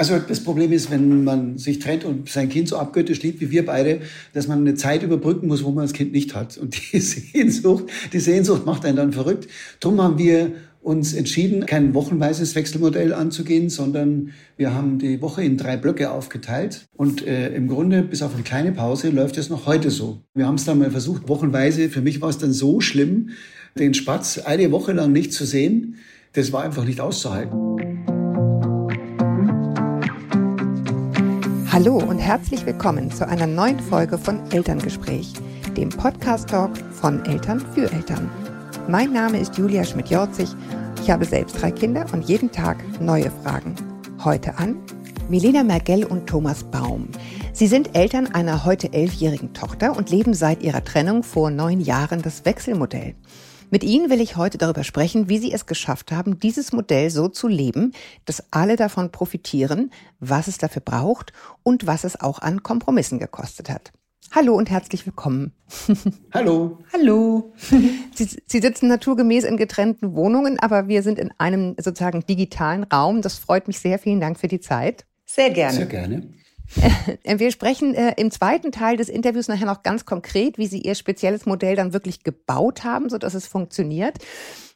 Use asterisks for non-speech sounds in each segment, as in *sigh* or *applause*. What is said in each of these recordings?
Also das Problem ist, wenn man sich trennt und sein Kind so abgöttisch liebt wie wir beide, dass man eine Zeit überbrücken muss, wo man das Kind nicht hat. Und die *laughs* Sehnsucht, die Sehnsucht macht einen dann verrückt. Drum haben wir uns entschieden, kein wochenweises Wechselmodell anzugehen, sondern wir haben die Woche in drei Blöcke aufgeteilt. Und äh, im Grunde, bis auf eine kleine Pause, läuft es noch heute so. Wir haben es dann mal versucht, wochenweise. Für mich war es dann so schlimm, den Spatz eine Woche lang nicht zu sehen. Das war einfach nicht auszuhalten. Hallo und herzlich willkommen zu einer neuen Folge von Elterngespräch, dem Podcast-Talk von Eltern für Eltern. Mein Name ist Julia Schmidt-Jorzig. Ich habe selbst drei Kinder und jeden Tag neue Fragen. Heute an Milena Mergell und Thomas Baum. Sie sind Eltern einer heute elfjährigen Tochter und leben seit ihrer Trennung vor neun Jahren das Wechselmodell. Mit Ihnen will ich heute darüber sprechen, wie Sie es geschafft haben, dieses Modell so zu leben, dass alle davon profitieren, was es dafür braucht und was es auch an Kompromissen gekostet hat. Hallo und herzlich willkommen. *laughs* Hallo. Hallo. *laughs* Sie, Sie, sitzen naturgemäß in getrennten Wohnungen, aber wir sind in einem sozusagen digitalen Raum. Das freut mich sehr. Vielen Dank für die Zeit. Sehr gerne. Sehr gerne. Wir sprechen äh, im zweiten Teil des Interviews nachher noch ganz konkret, wie Sie Ihr spezielles Modell dann wirklich gebaut haben, so dass es funktioniert.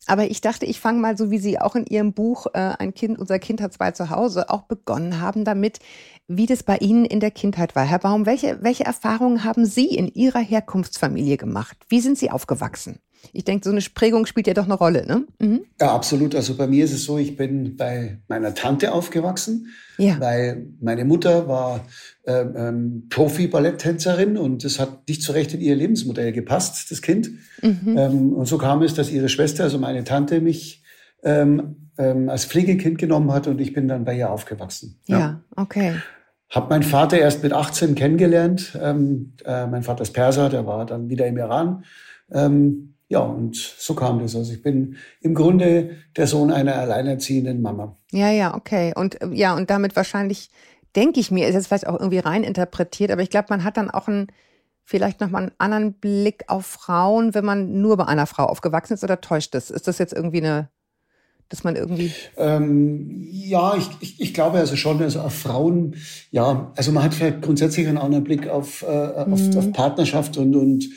Aber ich dachte, ich fange mal so, wie Sie auch in Ihrem Buch äh, Ein Kind, unser Kind hat zwei zu Hause auch begonnen haben, damit, wie das bei Ihnen in der Kindheit war. Herr Baum, welche, welche Erfahrungen haben Sie in Ihrer Herkunftsfamilie gemacht? Wie sind Sie aufgewachsen? Ich denke, so eine Prägung spielt ja doch eine Rolle, ne? Mhm. Ja, absolut. Also bei mir ist es so, ich bin bei meiner Tante aufgewachsen, ja. weil meine Mutter war ähm, ähm, Profi-Balletttänzerin und das hat nicht so recht in ihr Lebensmodell gepasst, das Kind. Mhm. Ähm, und so kam es, dass ihre Schwester, also meine Tante, mich ähm, ähm, als Pflegekind genommen hat und ich bin dann bei ihr aufgewachsen. Ja, ja okay. Hab meinen Vater erst mit 18 kennengelernt. Ähm, äh, mein Vater ist Perser, der war dann wieder im Iran. Ähm, ja, und so kam das. Also ich bin im Grunde der Sohn einer alleinerziehenden Mama. Ja, ja, okay. Und äh, ja, und damit wahrscheinlich, denke ich mir, ist jetzt vielleicht auch irgendwie rein interpretiert, aber ich glaube, man hat dann auch einen, vielleicht nochmal einen anderen Blick auf Frauen, wenn man nur bei einer Frau aufgewachsen ist oder täuscht das? Ist das jetzt irgendwie eine, dass man irgendwie. Ähm, ja, ich, ich, ich glaube also schon, also auf Frauen, ja, also man hat vielleicht grundsätzlich einen anderen Blick auf, äh, auf, mhm. auf Partnerschaft und, und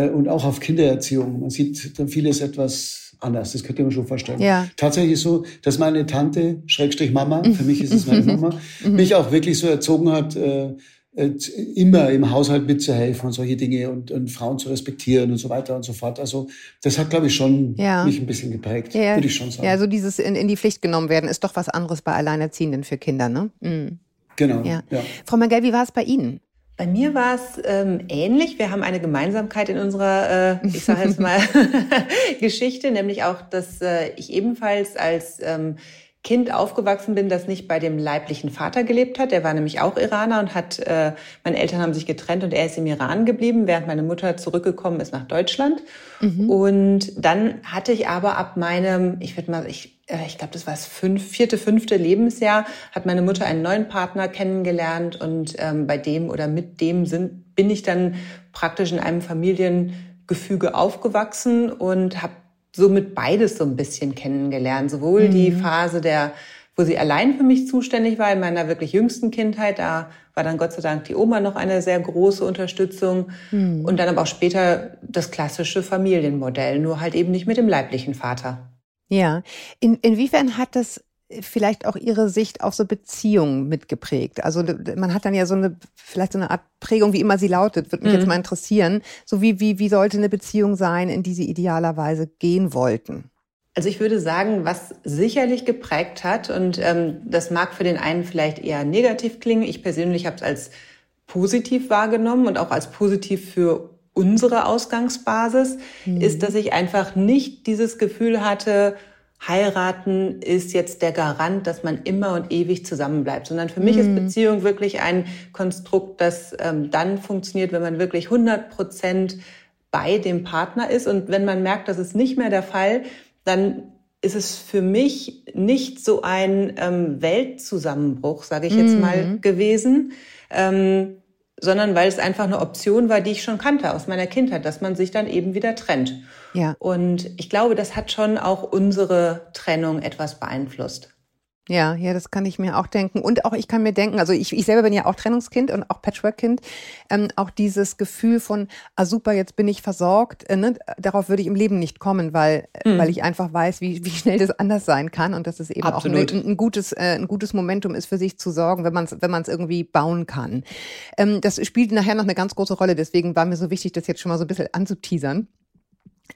und auch auf Kindererziehung. Man sieht dann vieles etwas anders. Das könnte man schon vorstellen. Ja. Tatsächlich so, dass meine Tante, Schrägstrich Mama, für mich ist es meine *laughs* Mama, mhm. mich auch wirklich so erzogen hat, äh, äh, immer im Haushalt mitzuhelfen und solche Dinge und, und Frauen zu respektieren und so weiter und so fort. Also das hat, glaube ich, schon ja. mich ein bisschen geprägt, ja, würde ich schon sagen. Ja, so dieses in, in die Pflicht genommen werden ist doch was anderes bei Alleinerziehenden für Kinder, ne? Mhm. Genau. Ja. Frau Mangel, wie war es bei Ihnen? Bei mir war es ähm, ähnlich. Wir haben eine Gemeinsamkeit in unserer, äh, ich sage jetzt mal, *laughs* Geschichte, nämlich auch, dass äh, ich ebenfalls als ähm, Kind aufgewachsen bin, das nicht bei dem leiblichen Vater gelebt hat. Der war nämlich auch Iraner und hat, äh, meine Eltern haben sich getrennt und er ist im Iran geblieben, während meine Mutter zurückgekommen ist nach Deutschland. Mhm. Und dann hatte ich aber ab meinem, ich würde mal, ich, äh, ich glaube, das war das fünf, vierte, fünfte Lebensjahr, hat meine Mutter einen neuen Partner kennengelernt und ähm, bei dem oder mit dem sind, bin ich dann praktisch in einem Familiengefüge aufgewachsen und habe somit beides so ein bisschen kennengelernt. Sowohl mhm. die Phase der, wo sie allein für mich zuständig war, in meiner wirklich jüngsten Kindheit, da war dann Gott sei Dank die Oma noch eine sehr große Unterstützung. Mhm. Und dann aber auch später das klassische Familienmodell, nur halt eben nicht mit dem leiblichen Vater. Ja. In, inwiefern hat das vielleicht auch ihre Sicht auf so Beziehungen mitgeprägt? Also man hat dann ja so eine, vielleicht so eine Art Prägung, wie immer sie lautet, würde mich mhm. jetzt mal interessieren. So wie, wie, wie sollte eine Beziehung sein, in die sie idealerweise gehen wollten? Also ich würde sagen, was sicherlich geprägt hat, und ähm, das mag für den einen vielleicht eher negativ klingen, ich persönlich habe es als positiv wahrgenommen und auch als positiv für unsere Ausgangsbasis, mhm. ist, dass ich einfach nicht dieses Gefühl hatte, heiraten ist jetzt der Garant, dass man immer und ewig zusammenbleibt, sondern für mich mhm. ist Beziehung wirklich ein Konstrukt, das ähm, dann funktioniert, wenn man wirklich 100 Prozent bei dem Partner ist. Und wenn man merkt, das ist nicht mehr der Fall, dann ist es für mich nicht so ein ähm, Weltzusammenbruch, sage ich jetzt mhm. mal, gewesen. Ähm, sondern weil es einfach eine Option war, die ich schon kannte aus meiner Kindheit, dass man sich dann eben wieder trennt. Ja. Und ich glaube, das hat schon auch unsere Trennung etwas beeinflusst. Ja, ja, das kann ich mir auch denken. Und auch ich kann mir denken, also ich, ich selber bin ja auch Trennungskind und auch Patchwork-Kind, ähm, auch dieses Gefühl von, ah super, jetzt bin ich versorgt, äh, ne? darauf würde ich im Leben nicht kommen, weil, mhm. weil ich einfach weiß, wie, wie schnell das anders sein kann und dass es eben Absolut. auch ein, ein, gutes, äh, ein gutes Momentum ist, für sich zu sorgen, wenn man es wenn man's irgendwie bauen kann. Ähm, das spielt nachher noch eine ganz große Rolle, deswegen war mir so wichtig, das jetzt schon mal so ein bisschen anzuteasern.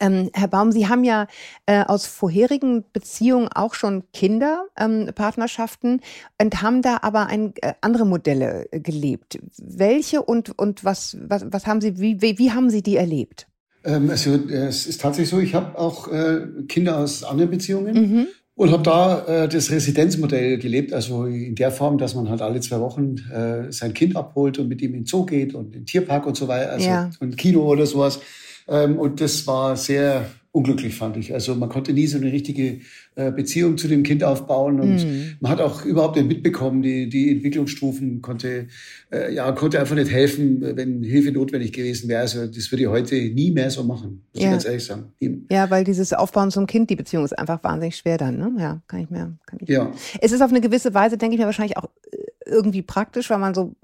Ähm, Herr Baum, Sie haben ja äh, aus vorherigen Beziehungen auch schon Kinder, ähm, Partnerschaften und haben da aber ein, äh, andere Modelle äh, gelebt. Welche und, und was, was, was haben Sie, wie, wie, wie haben Sie die erlebt? Ähm, also es ist tatsächlich so, ich habe auch äh, Kinder aus anderen Beziehungen. Mhm. Und habe da äh, das Residenzmodell gelebt, also in der Form, dass man halt alle zwei Wochen äh, sein Kind abholt und mit ihm in den Zoo geht und in den Tierpark und so weiter, also ja. und Kino oder sowas. Ähm, und das war sehr unglücklich, fand ich. Also man konnte nie so eine richtige äh, Beziehung zu dem Kind aufbauen und mm. man hat auch überhaupt nicht mitbekommen, die, die Entwicklungsstufen konnte, äh, ja, konnte einfach nicht helfen, wenn Hilfe notwendig gewesen wäre. Also das würde ich heute nie mehr so machen, muss ja. ich ganz ehrlich sagen. Ja, weil dieses Aufbauen zum Kind, die Beziehung ist einfach wahnsinnig schwer dann, ne? Ja, kann ich mehr, kann ich. Ja. Es ist auf eine gewisse Weise, denke ich mir, wahrscheinlich auch äh, irgendwie praktisch, weil man so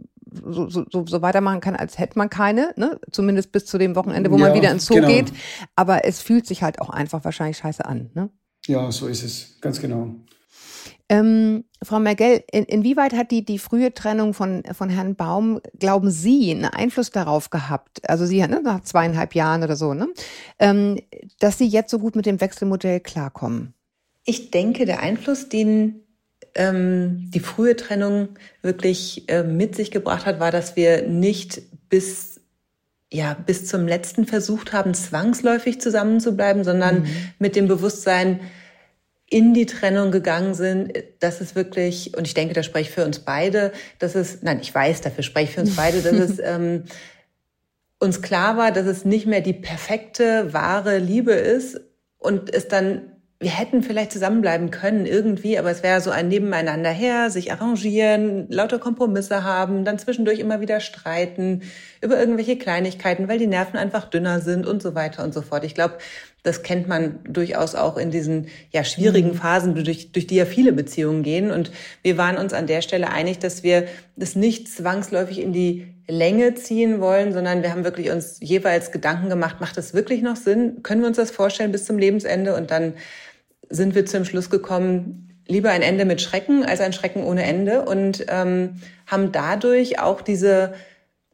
so, so, so weitermachen kann, als hätte man keine, ne? zumindest bis zu dem Wochenende, wo ja, man wieder ins Zoo genau. geht. Aber es fühlt sich halt auch einfach wahrscheinlich scheiße an. Ne? Ja, so ist es, ganz genau. Ähm, Frau Mergel, in, inwieweit hat die, die frühe Trennung von, von Herrn Baum, glauben Sie, einen Einfluss darauf gehabt, also Sie ne, nach zweieinhalb Jahren oder so, ne, ähm, dass Sie jetzt so gut mit dem Wechselmodell klarkommen? Ich denke, der Einfluss, den ähm, die frühe Trennung wirklich äh, mit sich gebracht hat, war, dass wir nicht bis ja, bis zum letzten versucht haben, zwangsläufig zusammenzubleiben, sondern mhm. mit dem Bewusstsein in die Trennung gegangen sind, dass es wirklich, und ich denke, da spreche ich für uns beide, dass es, nein, ich weiß, dafür spreche ich für uns beide, dass es *laughs* ähm, uns klar war, dass es nicht mehr die perfekte, wahre Liebe ist und es dann wir hätten vielleicht zusammenbleiben können irgendwie, aber es wäre so ein Nebeneinander her, sich arrangieren, lauter Kompromisse haben, dann zwischendurch immer wieder streiten über irgendwelche Kleinigkeiten, weil die Nerven einfach dünner sind und so weiter und so fort. Ich glaube, das kennt man durchaus auch in diesen ja schwierigen mhm. Phasen, durch, durch die ja viele Beziehungen gehen. Und wir waren uns an der Stelle einig, dass wir das nicht zwangsläufig in die Länge ziehen wollen, sondern wir haben wirklich uns jeweils Gedanken gemacht, macht das wirklich noch Sinn? Können wir uns das vorstellen bis zum Lebensende? Und dann sind wir zum Schluss gekommen, lieber ein Ende mit Schrecken als ein Schrecken ohne Ende und ähm, haben dadurch auch diese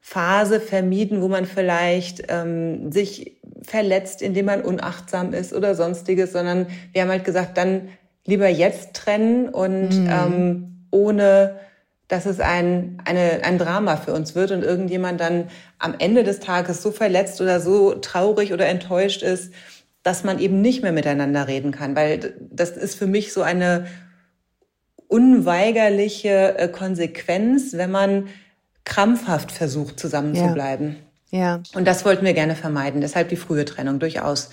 Phase vermieden, wo man vielleicht ähm, sich verletzt, indem man unachtsam ist oder sonstiges, sondern wir haben halt gesagt, dann lieber jetzt trennen und mhm. ähm, ohne dass es ein, eine, ein Drama für uns wird und irgendjemand dann am Ende des Tages so verletzt oder so traurig oder enttäuscht ist, dass man eben nicht mehr miteinander reden kann, weil das ist für mich so eine unweigerliche äh, Konsequenz, wenn man krampfhaft versucht, zusammenzubleiben. Ja. ja. Und das wollten wir gerne vermeiden, deshalb die frühe Trennung durchaus.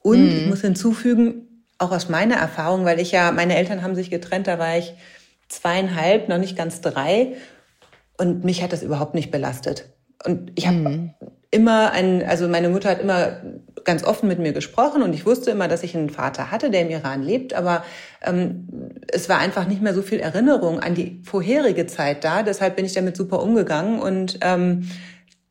Und mhm. ich muss hinzufügen, auch aus meiner Erfahrung, weil ich ja, meine Eltern haben sich getrennt, da war ich zweieinhalb, noch nicht ganz drei. Und mich hat das überhaupt nicht belastet. Und ich habe mhm. Immer ein, also meine Mutter hat immer ganz offen mit mir gesprochen und ich wusste immer, dass ich einen Vater hatte, der im Iran lebt, aber ähm, es war einfach nicht mehr so viel Erinnerung an die vorherige Zeit da. Deshalb bin ich damit super umgegangen und ähm,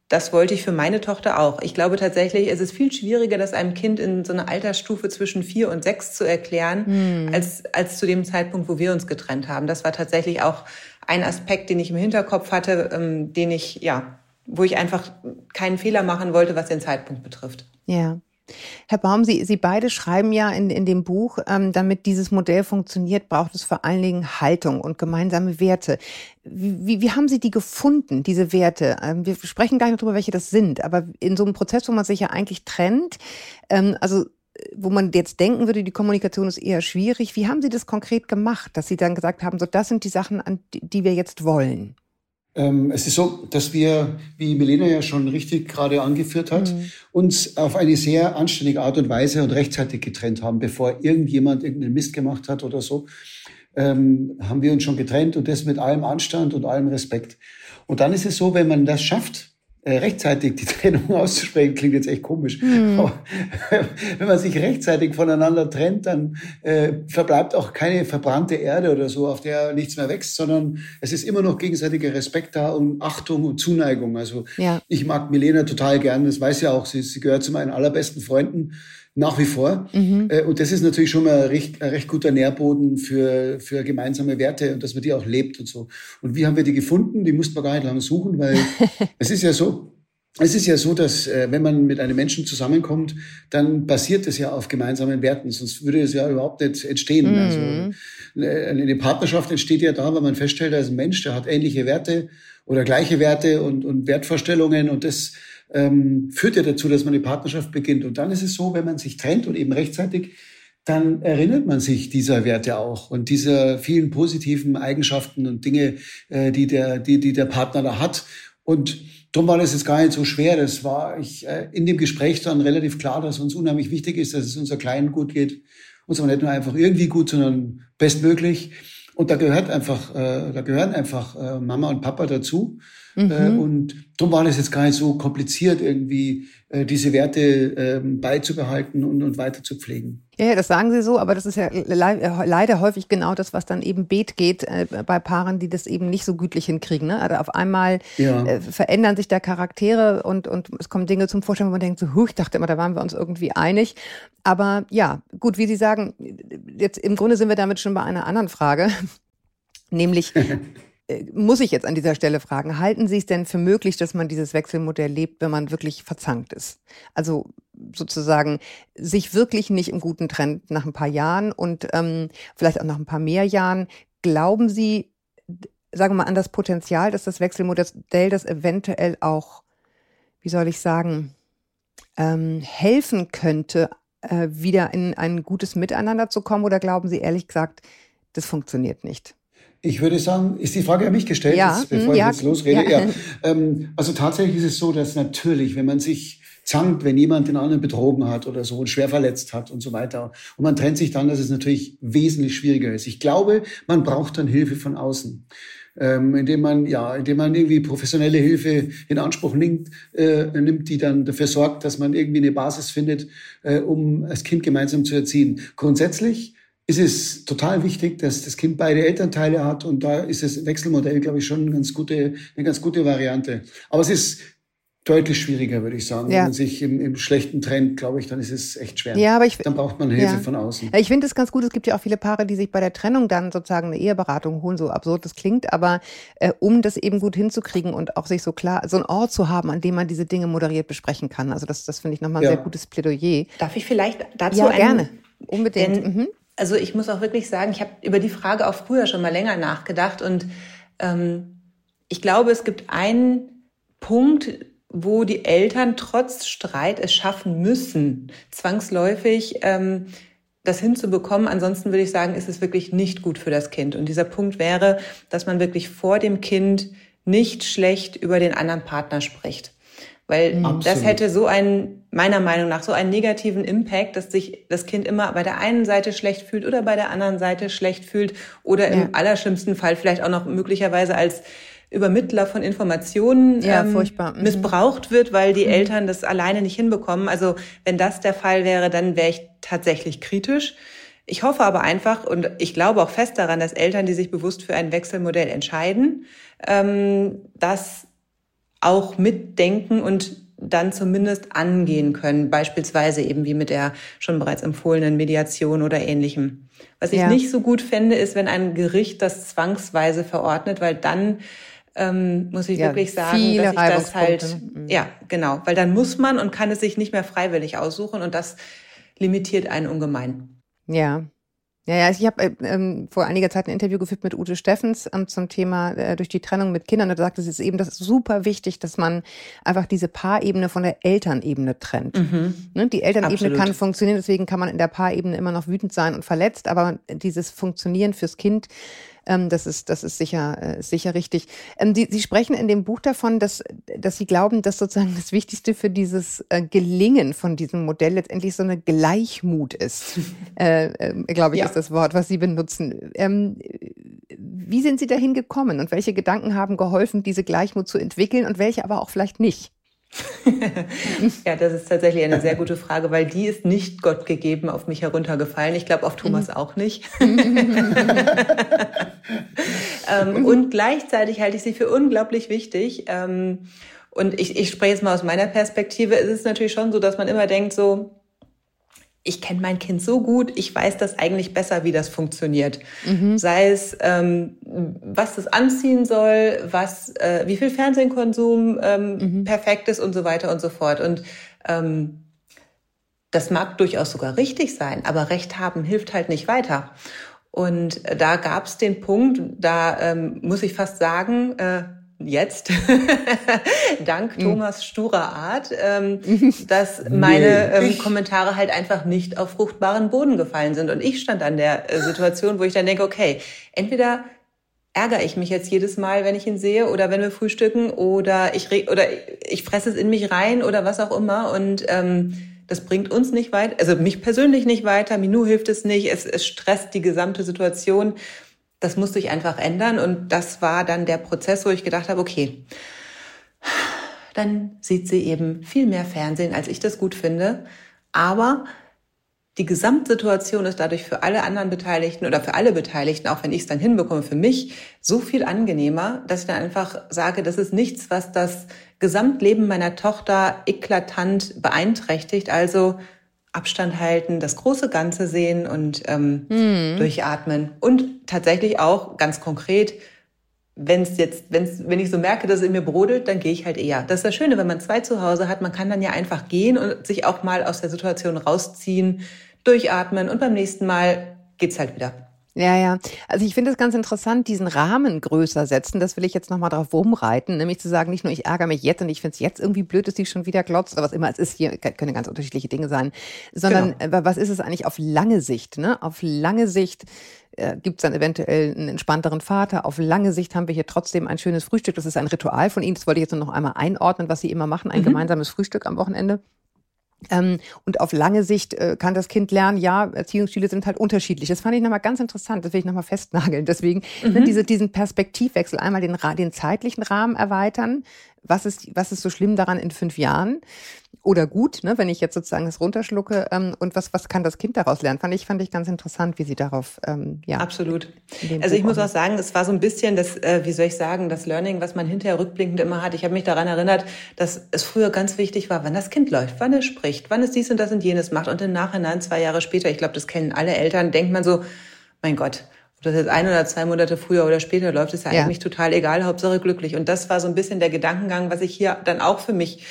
das wollte ich für meine Tochter auch. Ich glaube tatsächlich, es ist viel schwieriger, das einem Kind in so einer Altersstufe zwischen vier und sechs zu erklären, hm. als, als zu dem Zeitpunkt, wo wir uns getrennt haben. Das war tatsächlich auch ein Aspekt, den ich im Hinterkopf hatte, ähm, den ich, ja, wo ich einfach keinen Fehler machen wollte, was den Zeitpunkt betrifft. Ja. Herr Baum, Sie, Sie beide schreiben ja in, in dem Buch, ähm, damit dieses Modell funktioniert, braucht es vor allen Dingen Haltung und gemeinsame Werte. Wie, wie, haben Sie die gefunden, diese Werte? Ähm, wir sprechen gar nicht darüber, welche das sind, aber in so einem Prozess, wo man sich ja eigentlich trennt, ähm, also wo man jetzt denken würde, die Kommunikation ist eher schwierig. Wie haben Sie das konkret gemacht, dass Sie dann gesagt haben, so das sind die Sachen, an die wir jetzt wollen? Ähm, es ist so, dass wir, wie Melena ja schon richtig gerade angeführt hat, mhm. uns auf eine sehr anständige Art und Weise und rechtzeitig getrennt haben, bevor irgendjemand irgendeinen Mist gemacht hat oder so. Ähm, haben wir uns schon getrennt und das mit allem Anstand und allem Respekt. Und dann ist es so, wenn man das schafft, rechtzeitig die *laughs* Trennung auszusprechen, klingt jetzt echt komisch. Mhm. Aber *laughs* wenn man sich rechtzeitig voneinander trennt, dann äh, verbleibt auch keine verbrannte Erde oder so, auf der nichts mehr wächst, sondern es ist immer noch gegenseitiger Respekt da und Achtung und Zuneigung. Also ja. ich mag Milena total gern, das weiß ja auch, sie, sie gehört zu meinen allerbesten Freunden nach wie vor. Mhm. Äh, und das ist natürlich schon mal ein recht, ein recht guter Nährboden für, für gemeinsame Werte und dass man die auch lebt und so. Und wie haben wir die gefunden? Die mussten wir gar nicht lange suchen, weil *laughs* es ist ja so, es ist ja so, dass äh, wenn man mit einem Menschen zusammenkommt, dann basiert es ja auf gemeinsamen Werten, sonst würde es ja überhaupt nicht entstehen. Mhm. Also äh, eine Partnerschaft entsteht ja da, wenn man feststellt, da ist ein Mensch, der hat ähnliche Werte oder gleiche Werte und, und Wertvorstellungen und das ähm, führt ja dazu, dass man eine Partnerschaft beginnt. Und dann ist es so, wenn man sich trennt und eben rechtzeitig, dann erinnert man sich dieser Werte auch und dieser vielen positiven Eigenschaften und Dinge, äh, die, der, die, die der Partner da hat. Und darum war das jetzt gar nicht so schwer. Das war ich, äh, in dem Gespräch dann relativ klar, dass uns unheimlich wichtig ist, dass es unser Kleinen gut geht. Und zwar nicht nur einfach irgendwie gut, sondern bestmöglich. Und da gehört einfach, äh, da gehören einfach äh, Mama und Papa dazu. Äh, mhm. Äh, und darum war das jetzt gar nicht so kompliziert, irgendwie äh, diese Werte äh, beizubehalten und, und weiter zu pflegen. Ja, das sagen Sie so, aber das ist ja äh, leider häufig genau das, was dann eben bet geht äh, bei Paaren, die das eben nicht so gütlich hinkriegen. Ne? Also auf einmal ja. äh, verändern sich da Charaktere und, und es kommen Dinge zum Vorschein, wo man denkt, so, huh, ich dachte immer, da waren wir uns irgendwie einig. Aber ja, gut, wie Sie sagen, jetzt im Grunde sind wir damit schon bei einer anderen Frage, *laughs* nämlich *laughs* muss ich jetzt an dieser Stelle fragen, halten Sie es denn für möglich, dass man dieses Wechselmodell lebt, wenn man wirklich verzankt ist? Also sozusagen sich wirklich nicht im Guten trennt nach ein paar Jahren und ähm, vielleicht auch nach ein paar mehr Jahren. Glauben Sie, sagen wir mal, an das Potenzial, dass das Wechselmodell das eventuell auch, wie soll ich sagen, ähm, helfen könnte, äh, wieder in ein gutes Miteinander zu kommen? Oder glauben Sie ehrlich gesagt, das funktioniert nicht? Ich würde sagen, ist die Frage an mich gestellt, ja, jetzt, bevor ja, ich jetzt losrede? Ja. ja. Ähm, also tatsächlich ist es so, dass natürlich, wenn man sich zankt, wenn jemand den anderen betrogen hat oder so und schwer verletzt hat und so weiter, und man trennt sich dann, dass es natürlich wesentlich schwieriger ist. Ich glaube, man braucht dann Hilfe von außen. Ähm, indem man ja, indem man irgendwie professionelle Hilfe in Anspruch nimmt, äh, nimmt, die dann dafür sorgt, dass man irgendwie eine Basis findet, äh, um das Kind gemeinsam zu erziehen. Grundsätzlich ist es total wichtig, dass das Kind beide Elternteile hat und da ist das Wechselmodell, glaube ich, schon eine ganz gute, eine ganz gute Variante. Aber es ist deutlich schwieriger, würde ich sagen. Ja. Wenn man sich im, im schlechten trennt, glaube ich, dann ist es echt schwer. Ja, aber ich, dann braucht man Hilfe ja. von außen. Ich finde es ganz gut. Es gibt ja auch viele Paare, die sich bei der Trennung dann sozusagen eine Eheberatung holen, so absurd das klingt, aber äh, um das eben gut hinzukriegen und auch sich so klar, so einen Ort zu haben, an dem man diese Dinge moderiert besprechen kann. Also das, das finde ich nochmal ein ja. sehr gutes Plädoyer. Darf ich vielleicht dazu ja, gerne. Unbedingt. Denn, mhm also ich muss auch wirklich sagen, ich habe über die Frage auch früher schon mal länger nachgedacht und ähm, ich glaube, es gibt einen Punkt, wo die Eltern trotz Streit es schaffen müssen, zwangsläufig ähm, das hinzubekommen. Ansonsten würde ich sagen, ist es wirklich nicht gut für das Kind. Und dieser Punkt wäre, dass man wirklich vor dem Kind nicht schlecht über den anderen Partner spricht. Weil Absolut. das hätte so einen, meiner Meinung nach, so einen negativen Impact, dass sich das Kind immer bei der einen Seite schlecht fühlt oder bei der anderen Seite schlecht fühlt oder ja. im allerschlimmsten Fall vielleicht auch noch möglicherweise als Übermittler von Informationen ja, ähm, mhm. missbraucht wird, weil die mhm. Eltern das alleine nicht hinbekommen. Also wenn das der Fall wäre, dann wäre ich tatsächlich kritisch. Ich hoffe aber einfach und ich glaube auch fest daran, dass Eltern, die sich bewusst für ein Wechselmodell entscheiden, ähm, dass auch mitdenken und dann zumindest angehen können, beispielsweise eben wie mit der schon bereits empfohlenen Mediation oder ähnlichem. Was ich ja. nicht so gut fände, ist, wenn ein Gericht das zwangsweise verordnet, weil dann ähm, muss ich ja, wirklich sagen, dass ich das halt, mhm. ja, genau, weil dann muss man und kann es sich nicht mehr freiwillig aussuchen und das limitiert einen ungemein. Ja, ja, ja, ich habe äh, ähm, vor einiger Zeit ein Interview geführt mit Ute Steffens ähm, zum Thema äh, durch die Trennung mit Kindern. Und da sagte sie es eben, das ist super wichtig, dass man einfach diese Paarebene von der Elternebene trennt. Mhm. Ne? Die Elternebene Absolut. kann funktionieren, deswegen kann man in der Paarebene immer noch wütend sein und verletzt, aber dieses Funktionieren fürs Kind ähm, das ist, das ist sicher, äh, sicher richtig. Ähm, Sie, Sie sprechen in dem Buch davon, dass, dass Sie glauben, dass sozusagen das Wichtigste für dieses äh, Gelingen von diesem Modell letztendlich so eine Gleichmut ist. *laughs* äh, äh, Glaube ich, ja. ist das Wort, was Sie benutzen. Ähm, Wie sind Sie dahin gekommen und welche Gedanken haben geholfen, diese Gleichmut zu entwickeln und welche aber auch vielleicht nicht? *laughs* ja, das ist tatsächlich eine sehr gute Frage, weil die ist nicht Gott gegeben auf mich heruntergefallen. Ich glaube, auf Thomas mhm. auch nicht. *laughs* ähm, und gleichzeitig halte ich sie für unglaublich wichtig. Ähm, und ich, ich spreche jetzt mal aus meiner Perspektive. Es ist natürlich schon so, dass man immer denkt, so, ich kenne mein Kind so gut, ich weiß das eigentlich besser, wie das funktioniert. Mhm. Sei es, ähm, was das anziehen soll, was, äh, wie viel Fernsehkonsum ähm, mhm. perfekt ist und so weiter und so fort. Und ähm, das mag durchaus sogar richtig sein, aber Recht haben hilft halt nicht weiter. Und da gab es den Punkt, da ähm, muss ich fast sagen, äh, jetzt, *laughs* dank mhm. Thomas sturer Art, ähm, *laughs* dass meine ähm, Kommentare halt einfach nicht auf fruchtbaren Boden gefallen sind. Und ich stand an der äh, Situation, wo ich dann denke, okay, entweder ärgere ich mich jetzt jedes Mal, wenn ich ihn sehe oder wenn wir frühstücken oder ich oder ich fresse es in mich rein oder was auch immer und ähm, das bringt uns nicht weiter, also mich persönlich nicht weiter, Minu hilft es nicht, es, es stresst die gesamte Situation das musste ich einfach ändern und das war dann der Prozess, wo ich gedacht habe, okay, dann sieht sie eben viel mehr Fernsehen, als ich das gut finde. Aber die Gesamtsituation ist dadurch für alle anderen Beteiligten oder für alle Beteiligten, auch wenn ich es dann hinbekomme, für mich so viel angenehmer, dass ich dann einfach sage, das ist nichts, was das Gesamtleben meiner Tochter eklatant beeinträchtigt. Also Abstand halten, das große Ganze sehen und ähm, hm. durchatmen. Und tatsächlich auch ganz konkret, wenn es jetzt, wenn's, wenn ich so merke, dass es in mir brodelt, dann gehe ich halt eher. Das ist das Schöne, wenn man zwei zu Hause hat, man kann dann ja einfach gehen und sich auch mal aus der Situation rausziehen, durchatmen und beim nächsten Mal geht's halt wieder. Ja, ja. Also ich finde es ganz interessant, diesen Rahmen größer setzen. Das will ich jetzt nochmal drauf rumreiten. Nämlich zu sagen, nicht nur ich ärgere mich jetzt und ich finde es jetzt irgendwie blöd, dass sie schon wieder glotzt oder was immer es ist. Hier können ganz unterschiedliche Dinge sein. Sondern genau. Äh, was ist es eigentlich auf lange Sicht? Ne? Auf lange Sicht äh, gibt es dann eventuell einen entspannteren Vater. Auf lange Sicht haben wir hier trotzdem ein schönes Frühstück. Das ist ein Ritual von Ihnen. Das wollte ich jetzt nur noch einmal einordnen, was Sie immer machen. Ein mhm. gemeinsames Frühstück am Wochenende. Ähm, und auf lange Sicht äh, kann das Kind lernen, ja, Erziehungsstile sind halt unterschiedlich. Das fand ich nochmal ganz interessant, das will ich nochmal festnageln. Deswegen ne, mhm. ne, diese, diesen Perspektivwechsel, einmal den, den zeitlichen Rahmen erweitern. Was ist, was ist so schlimm daran in fünf Jahren? Oder gut, ne, wenn ich jetzt sozusagen das runterschlucke ähm, und was, was kann das Kind daraus lernen? Fand ich, fand ich ganz interessant, wie Sie darauf, ähm, ja. Absolut. Also ich muss auch sagen, es war so ein bisschen das, äh, wie soll ich sagen, das Learning, was man hinterher rückblickend immer hat. Ich habe mich daran erinnert, dass es früher ganz wichtig war, wann das Kind läuft, wann es spricht, wann es dies und das und jenes macht und im Nachhinein, zwei Jahre später, ich glaube, das kennen alle Eltern, denkt man so, mein Gott, ob das jetzt ein oder zwei Monate früher oder später läuft, ist ja, ja. eigentlich total egal, Hauptsache glücklich. Und das war so ein bisschen der Gedankengang, was ich hier dann auch für mich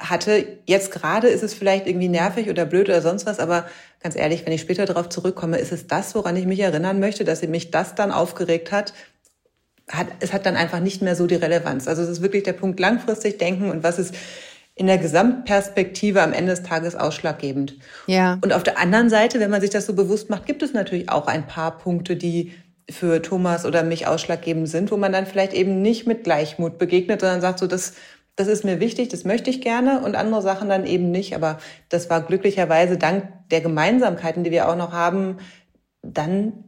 hatte. Jetzt gerade ist es vielleicht irgendwie nervig oder blöd oder sonst was, aber ganz ehrlich, wenn ich später darauf zurückkomme, ist es das, woran ich mich erinnern möchte, dass mich das dann aufgeregt hat. Hat, es hat dann einfach nicht mehr so die Relevanz. Also es ist wirklich der Punkt langfristig denken und was ist in der Gesamtperspektive am Ende des Tages ausschlaggebend. Ja. Und auf der anderen Seite, wenn man sich das so bewusst macht, gibt es natürlich auch ein paar Punkte, die für Thomas oder mich ausschlaggebend sind, wo man dann vielleicht eben nicht mit Gleichmut begegnet, sondern sagt so, das das ist mir wichtig, das möchte ich gerne und andere Sachen dann eben nicht. Aber das war glücklicherweise dank der Gemeinsamkeiten, die wir auch noch haben, dann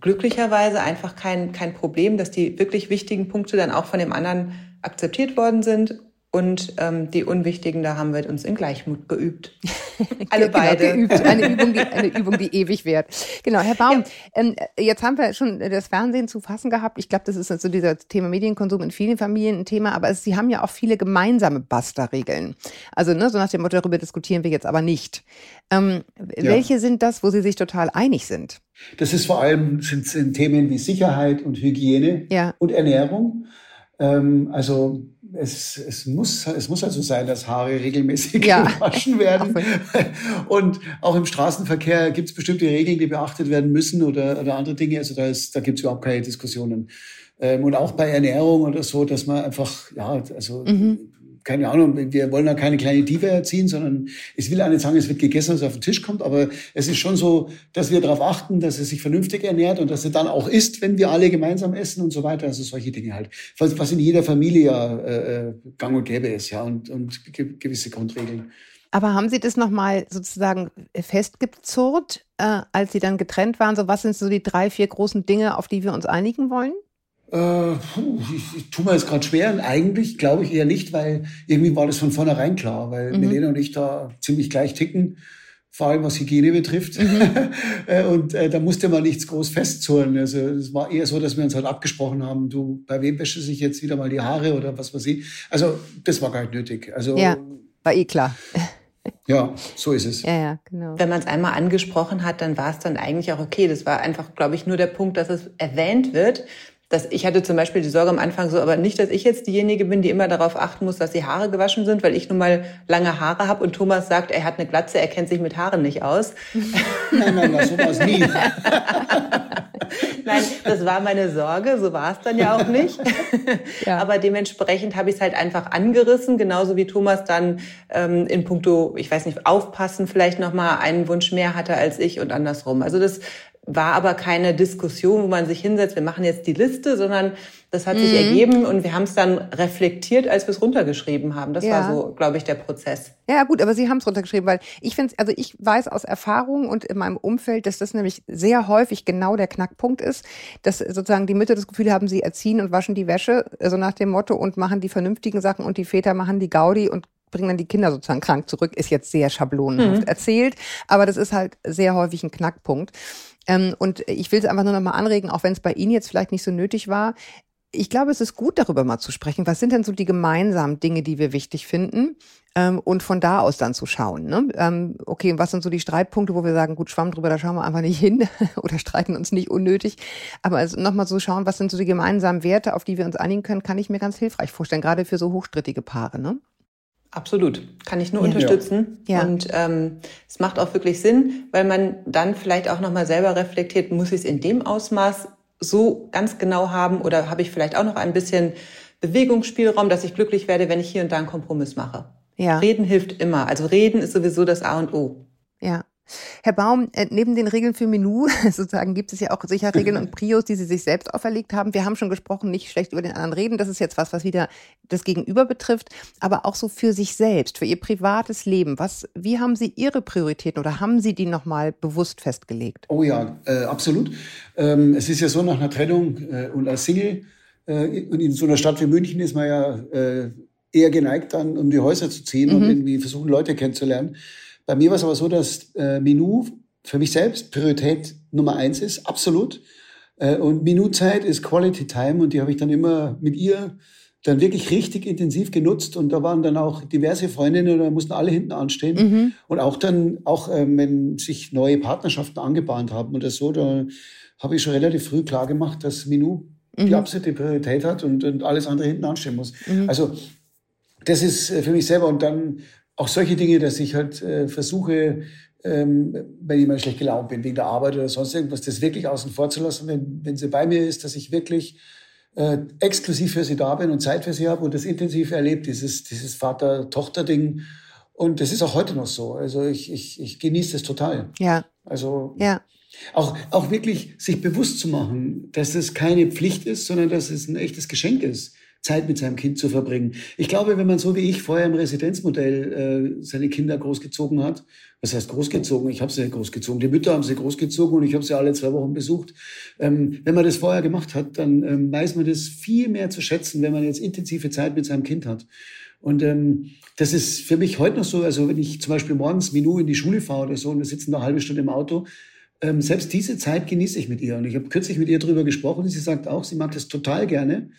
glücklicherweise einfach kein, kein Problem, dass die wirklich wichtigen Punkte dann auch von dem anderen akzeptiert worden sind und ähm, die unwichtigen, da haben wir uns in Gleichmut geübt. *laughs* Alle genau, beide. Geübt. Eine Übung, die, eine Übung, die ewig währt. Genau, Herr Baum, ja. ähm, jetzt haben wir schon das Fernsehen zu fassen gehabt. Ich glaube, das ist so also dieser Thema Medienkonsum in vielen Familien ein Thema, aber es, Sie haben ja auch viele gemeinsame Basta-Regeln. Also ne, so nach dem Motto, darüber diskutieren wir jetzt aber nicht. Ähm, ja. Welche sind das, wo Sie sich total einig sind? Das ist vor allem sind, sind Themen wie Sicherheit und Hygiene ja. und Ernährung. Ähm, also es, es, muss, es muss also sein, dass Haare regelmäßig ja. *laughs* gewaschen werden. Und auch im Straßenverkehr gibt es bestimmte Regeln, die beachtet werden müssen oder, oder andere Dinge. Also da, ist, da gibt es überhaupt keine Diskussionen. Ähm, und auch bei Ernährung oder so, dass man einfach, ja, also mhm keine Ahnung, wir wollen da keine kleine Diva erziehen, sondern es will nicht sagen, es wird gegessen, was auf den Tisch kommt, aber es ist schon so, dass wir darauf achten, dass es sich vernünftig ernährt und dass er dann auch isst, wenn wir alle gemeinsam essen und so weiter. Also solche Dinge halt. Was, in jeder Familie ja äh, gang und gäbe ist, ja, und, und gewisse Grundregeln. Aber haben Sie das nochmal sozusagen festgezurrt, äh, als Sie dann getrennt waren? So, was sind so die drei, vier großen Dinge, auf die wir uns einigen wollen? Äh, ich, ich tue mir jetzt gerade schwer. Und eigentlich glaube ich eher nicht, weil irgendwie war das von vornherein klar, weil mhm. Milena und ich da ziemlich gleich ticken, vor allem was Hygiene betrifft. Mhm. *laughs* Äh, und äh, da musste man nichts groß festzurren. Also es war eher so, dass wir uns halt abgesprochen haben, du, bei wem wäsche sich jetzt wieder mal die Haare oder was weiß ich. Also das war gar nicht nötig. Also ja, war eh klar. *laughs* Ja, so ist es. Ja, ja, genau. Wenn man es einmal angesprochen hat, dann war es dann eigentlich auch okay. Das war einfach, glaube ich, nur der Punkt, dass es erwähnt wird. Dass ich hatte zum Beispiel die Sorge am Anfang so, aber nicht, dass ich jetzt diejenige bin, die immer darauf achten muss, dass die Haare gewaschen sind, weil ich nun mal lange Haare habe und Thomas sagt, er hat eine Glatze, er kennt sich mit Haaren nicht aus. *laughs* nein, nein, nein, so war es nie. *laughs* Nein, das war meine Sorge, so war es dann ja auch nicht. *laughs* Ja. Aber dementsprechend habe ich es halt einfach angerissen, genauso wie Thomas dann ähm, in puncto, ich weiß nicht, aufpassen vielleicht nochmal einen Wunsch mehr hatte als ich und andersrum. Also das war aber keine Diskussion, wo man sich hinsetzt, wir machen jetzt die Liste, sondern das hat mhm. sich ergeben und wir haben es dann reflektiert, als wir es runtergeschrieben haben. Das ja. war so, glaube ich, der Prozess. Ja, gut, aber Sie haben es runtergeschrieben, weil ich finde, also ich weiß aus Erfahrung und in meinem Umfeld, dass das nämlich sehr häufig genau der Knackpunkt ist, dass sozusagen die Mütter das Gefühl haben, sie erziehen und waschen die Wäsche, so also nach dem Motto und machen die vernünftigen Sachen und die Väter machen die Gaudi und bringen dann die Kinder sozusagen krank zurück, ist jetzt sehr schablonenhaft mhm. erzählt, aber das ist halt sehr häufig ein Knackpunkt. Ähm, und ich will es einfach nur noch mal anregen, auch wenn es bei Ihnen jetzt vielleicht nicht so nötig war. Ich glaube, es ist gut, darüber mal zu sprechen. Was sind denn so die gemeinsamen Dinge, die wir wichtig finden? Ähm, und von da aus dann zu schauen. Ne? Ähm, okay, was sind so die Streitpunkte, wo wir sagen, gut, schwamm drüber, da schauen wir einfach nicht hin *laughs* oder streiten uns nicht unnötig. Aber also nochmal so schauen, was sind so die gemeinsamen Werte, auf die wir uns einigen können, kann ich mir ganz hilfreich vorstellen, gerade für so hochstrittige Paare. Ne? Absolut, kann ich nur ja. unterstützen. Ja. Und ähm, es macht auch wirklich Sinn, weil man dann vielleicht auch nochmal selber reflektiert, muss ich es in dem Ausmaß so ganz genau haben oder habe ich vielleicht auch noch ein bisschen Bewegungsspielraum, dass ich glücklich werde, wenn ich hier und da einen Kompromiss mache. Ja. Reden hilft immer. Also reden ist sowieso das A und O. Ja. Herr Baum, äh, neben den Regeln für Menü *laughs* sozusagen gibt es ja auch sicher Regeln und Prios, die Sie sich selbst auferlegt haben. Wir haben schon gesprochen, nicht schlecht über den anderen reden. Das ist jetzt was, was wieder das Gegenüber betrifft, aber auch so für sich selbst, für Ihr privates Leben. Was, wie haben Sie Ihre Prioritäten oder haben Sie die nochmal bewusst festgelegt? Oh ja, äh, absolut. Ähm, es ist ja so nach einer Trennung äh, und als Single äh, und in so einer Stadt wie München ist man ja äh, eher geneigt, dann um die Häuser zu ziehen mhm. und irgendwie versuchen, Leute kennenzulernen. Bei mir war es aber so, dass äh, Minu für mich selbst Priorität Nummer eins ist, absolut. Äh, und Minuzeit ist Quality Time und die habe ich dann immer mit ihr dann wirklich richtig intensiv genutzt und da waren dann auch diverse Freundinnen und da mussten alle hinten anstehen mhm. und auch dann auch ähm, wenn sich neue Partnerschaften angebahnt haben oder so da habe ich schon relativ früh klar gemacht dass Minu mhm. die absolute Priorität hat und, und alles andere hinten anstehen muss mhm. also das ist äh, für mich selber und dann auch solche Dinge, dass ich halt äh, versuche, ähm, wenn ich mal schlecht gelaunt bin wegen der Arbeit oder sonst irgendwas, das wirklich außen vor zu lassen, wenn, wenn sie bei mir ist, dass ich wirklich äh, exklusiv für sie da bin und Zeit für sie habe und das intensiv erlebt, dieses, dieses Vater-Tochter-Ding. Und das ist auch heute noch so. Also ich, ich, ich genieße das total. Ja. Also ja. Auch, auch wirklich sich bewusst zu machen, dass das keine Pflicht ist, sondern dass es ein echtes Geschenk ist. Zeit mit seinem Kind zu verbringen. Ich glaube, wenn man so wie ich vorher im Residenzmodell äh, seine Kinder großgezogen hat, was heißt großgezogen? Ich habe sie großgezogen. Die Mütter haben sie großgezogen und ich habe sie alle zwei Wochen besucht. Ähm, wenn man das vorher gemacht hat, dann ähm, weiß man das viel mehr zu schätzen, wenn man jetzt intensive Zeit mit seinem Kind hat. Und ähm, das ist für mich heute noch so, also wenn ich zum Beispiel morgens Minu in die Schule fahre oder so und wir sitzen da eine halbe Stunde im Auto, ähm, selbst diese Zeit genieße ich mit ihr. Und ich habe kürzlich mit ihr darüber gesprochen und sie sagt auch, sie mag das total gerne.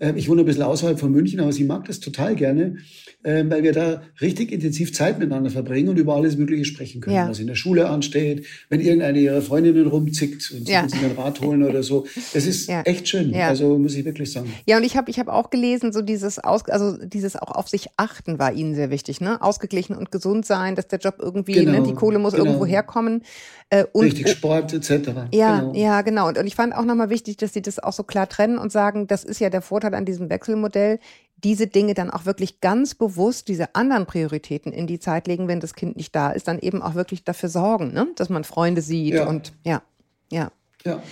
Ähm, ich wohne ein bisschen außerhalb von München, aber sie mag das total gerne, ähm, weil wir da richtig intensiv Zeit miteinander verbringen und über alles Mögliche sprechen können, ja. was in der Schule ansteht, wenn irgendeine ihrer Freundinnen rumzickt und ja. sie ein Rad holen oder so. Das ist ja. echt schön. Ja. Also muss ich wirklich sagen. Ja, und ich habe ich hab auch gelesen, so dieses Aus, also dieses auch auf sich achten war Ihnen sehr wichtig, ne? Ausgeglichen und gesund sein, dass der Job irgendwie, genau. ne, die Kohle muss genau. irgendwo herkommen. Äh, und, Richtig, Sport etc. Ja, genau. ja, genau. Und, und ich fand auch nochmal wichtig, dass Sie das auch so klar trennen und sagen, das ist ja der Vorteil an diesem Wechselmodell diese Dinge dann auch wirklich ganz bewusst, diese anderen Prioritäten in die Zeit legen, wenn das Kind nicht da ist, dann eben auch wirklich dafür sorgen, ne? dass man Freunde sieht ja. und ja, ja. ja.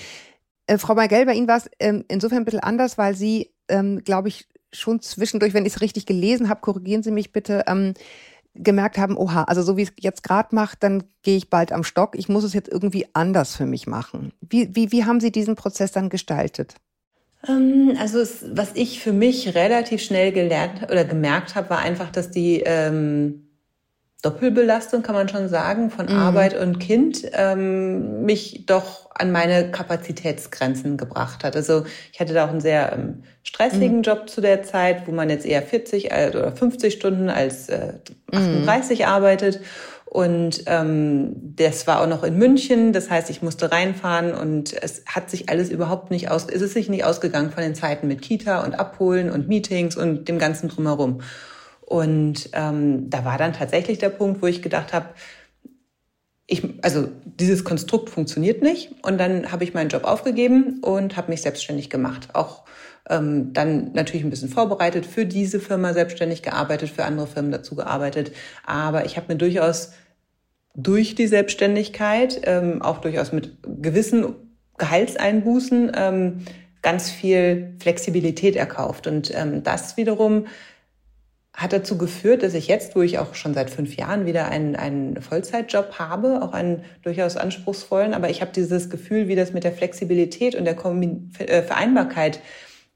Äh, Frau Margell, bei Ihnen war es ähm, insofern ein bisschen anders, weil Sie, ähm, glaube ich, schon zwischendurch, wenn ich es richtig gelesen habe, korrigieren Sie mich bitte, ähm, gemerkt haben, oha, also so wie ich es jetzt gerade mache, dann gehe ich bald am Stock. Ich muss es jetzt irgendwie anders für mich machen. Wie, wie, wie haben Sie diesen Prozess dann gestaltet? Ähm, also es, was ich für mich relativ schnell gelernt oder gemerkt habe, war einfach, dass die ähm, Doppelbelastung, kann man schon sagen, von mhm. Arbeit und Kind ähm, mich doch an meine Kapazitätsgrenzen gebracht hat. Also ich hatte da auch einen sehr ähm, stressigen mhm. Job zu der Zeit, wo man jetzt eher 40 äh, oder 50 Stunden als äh, 38 mhm. arbeitet. Und ähm, das war auch noch in München, das heißt, ich musste reinfahren und es hat sich alles überhaupt nicht aus, ist es sich nicht ausgegangen von den Zeiten mit Kita und Abholen und Meetings und dem ganzen drumherum. Und ähm, da war dann tatsächlich der Punkt, wo ich gedacht habe, ich, also dieses Konstrukt funktioniert nicht. Und dann habe ich meinen Job aufgegeben und habe mich selbstständig gemacht. Auch ähm, dann natürlich ein bisschen vorbereitet für diese Firma selbstständig gearbeitet, für andere Firmen dazu gearbeitet. Aber ich habe mir durchaus durch die Selbstständigkeit, ähm, auch durchaus mit gewissen Gehaltseinbußen, ähm, ganz viel Flexibilität erkauft. Und ähm, das wiederum hat dazu geführt, dass ich jetzt, wo ich auch schon seit fünf Jahren wieder einen, einen Vollzeitjob habe, auch einen durchaus anspruchsvollen, aber ich habe dieses Gefühl, wie das mit der Flexibilität und der äh, Vereinbarkeit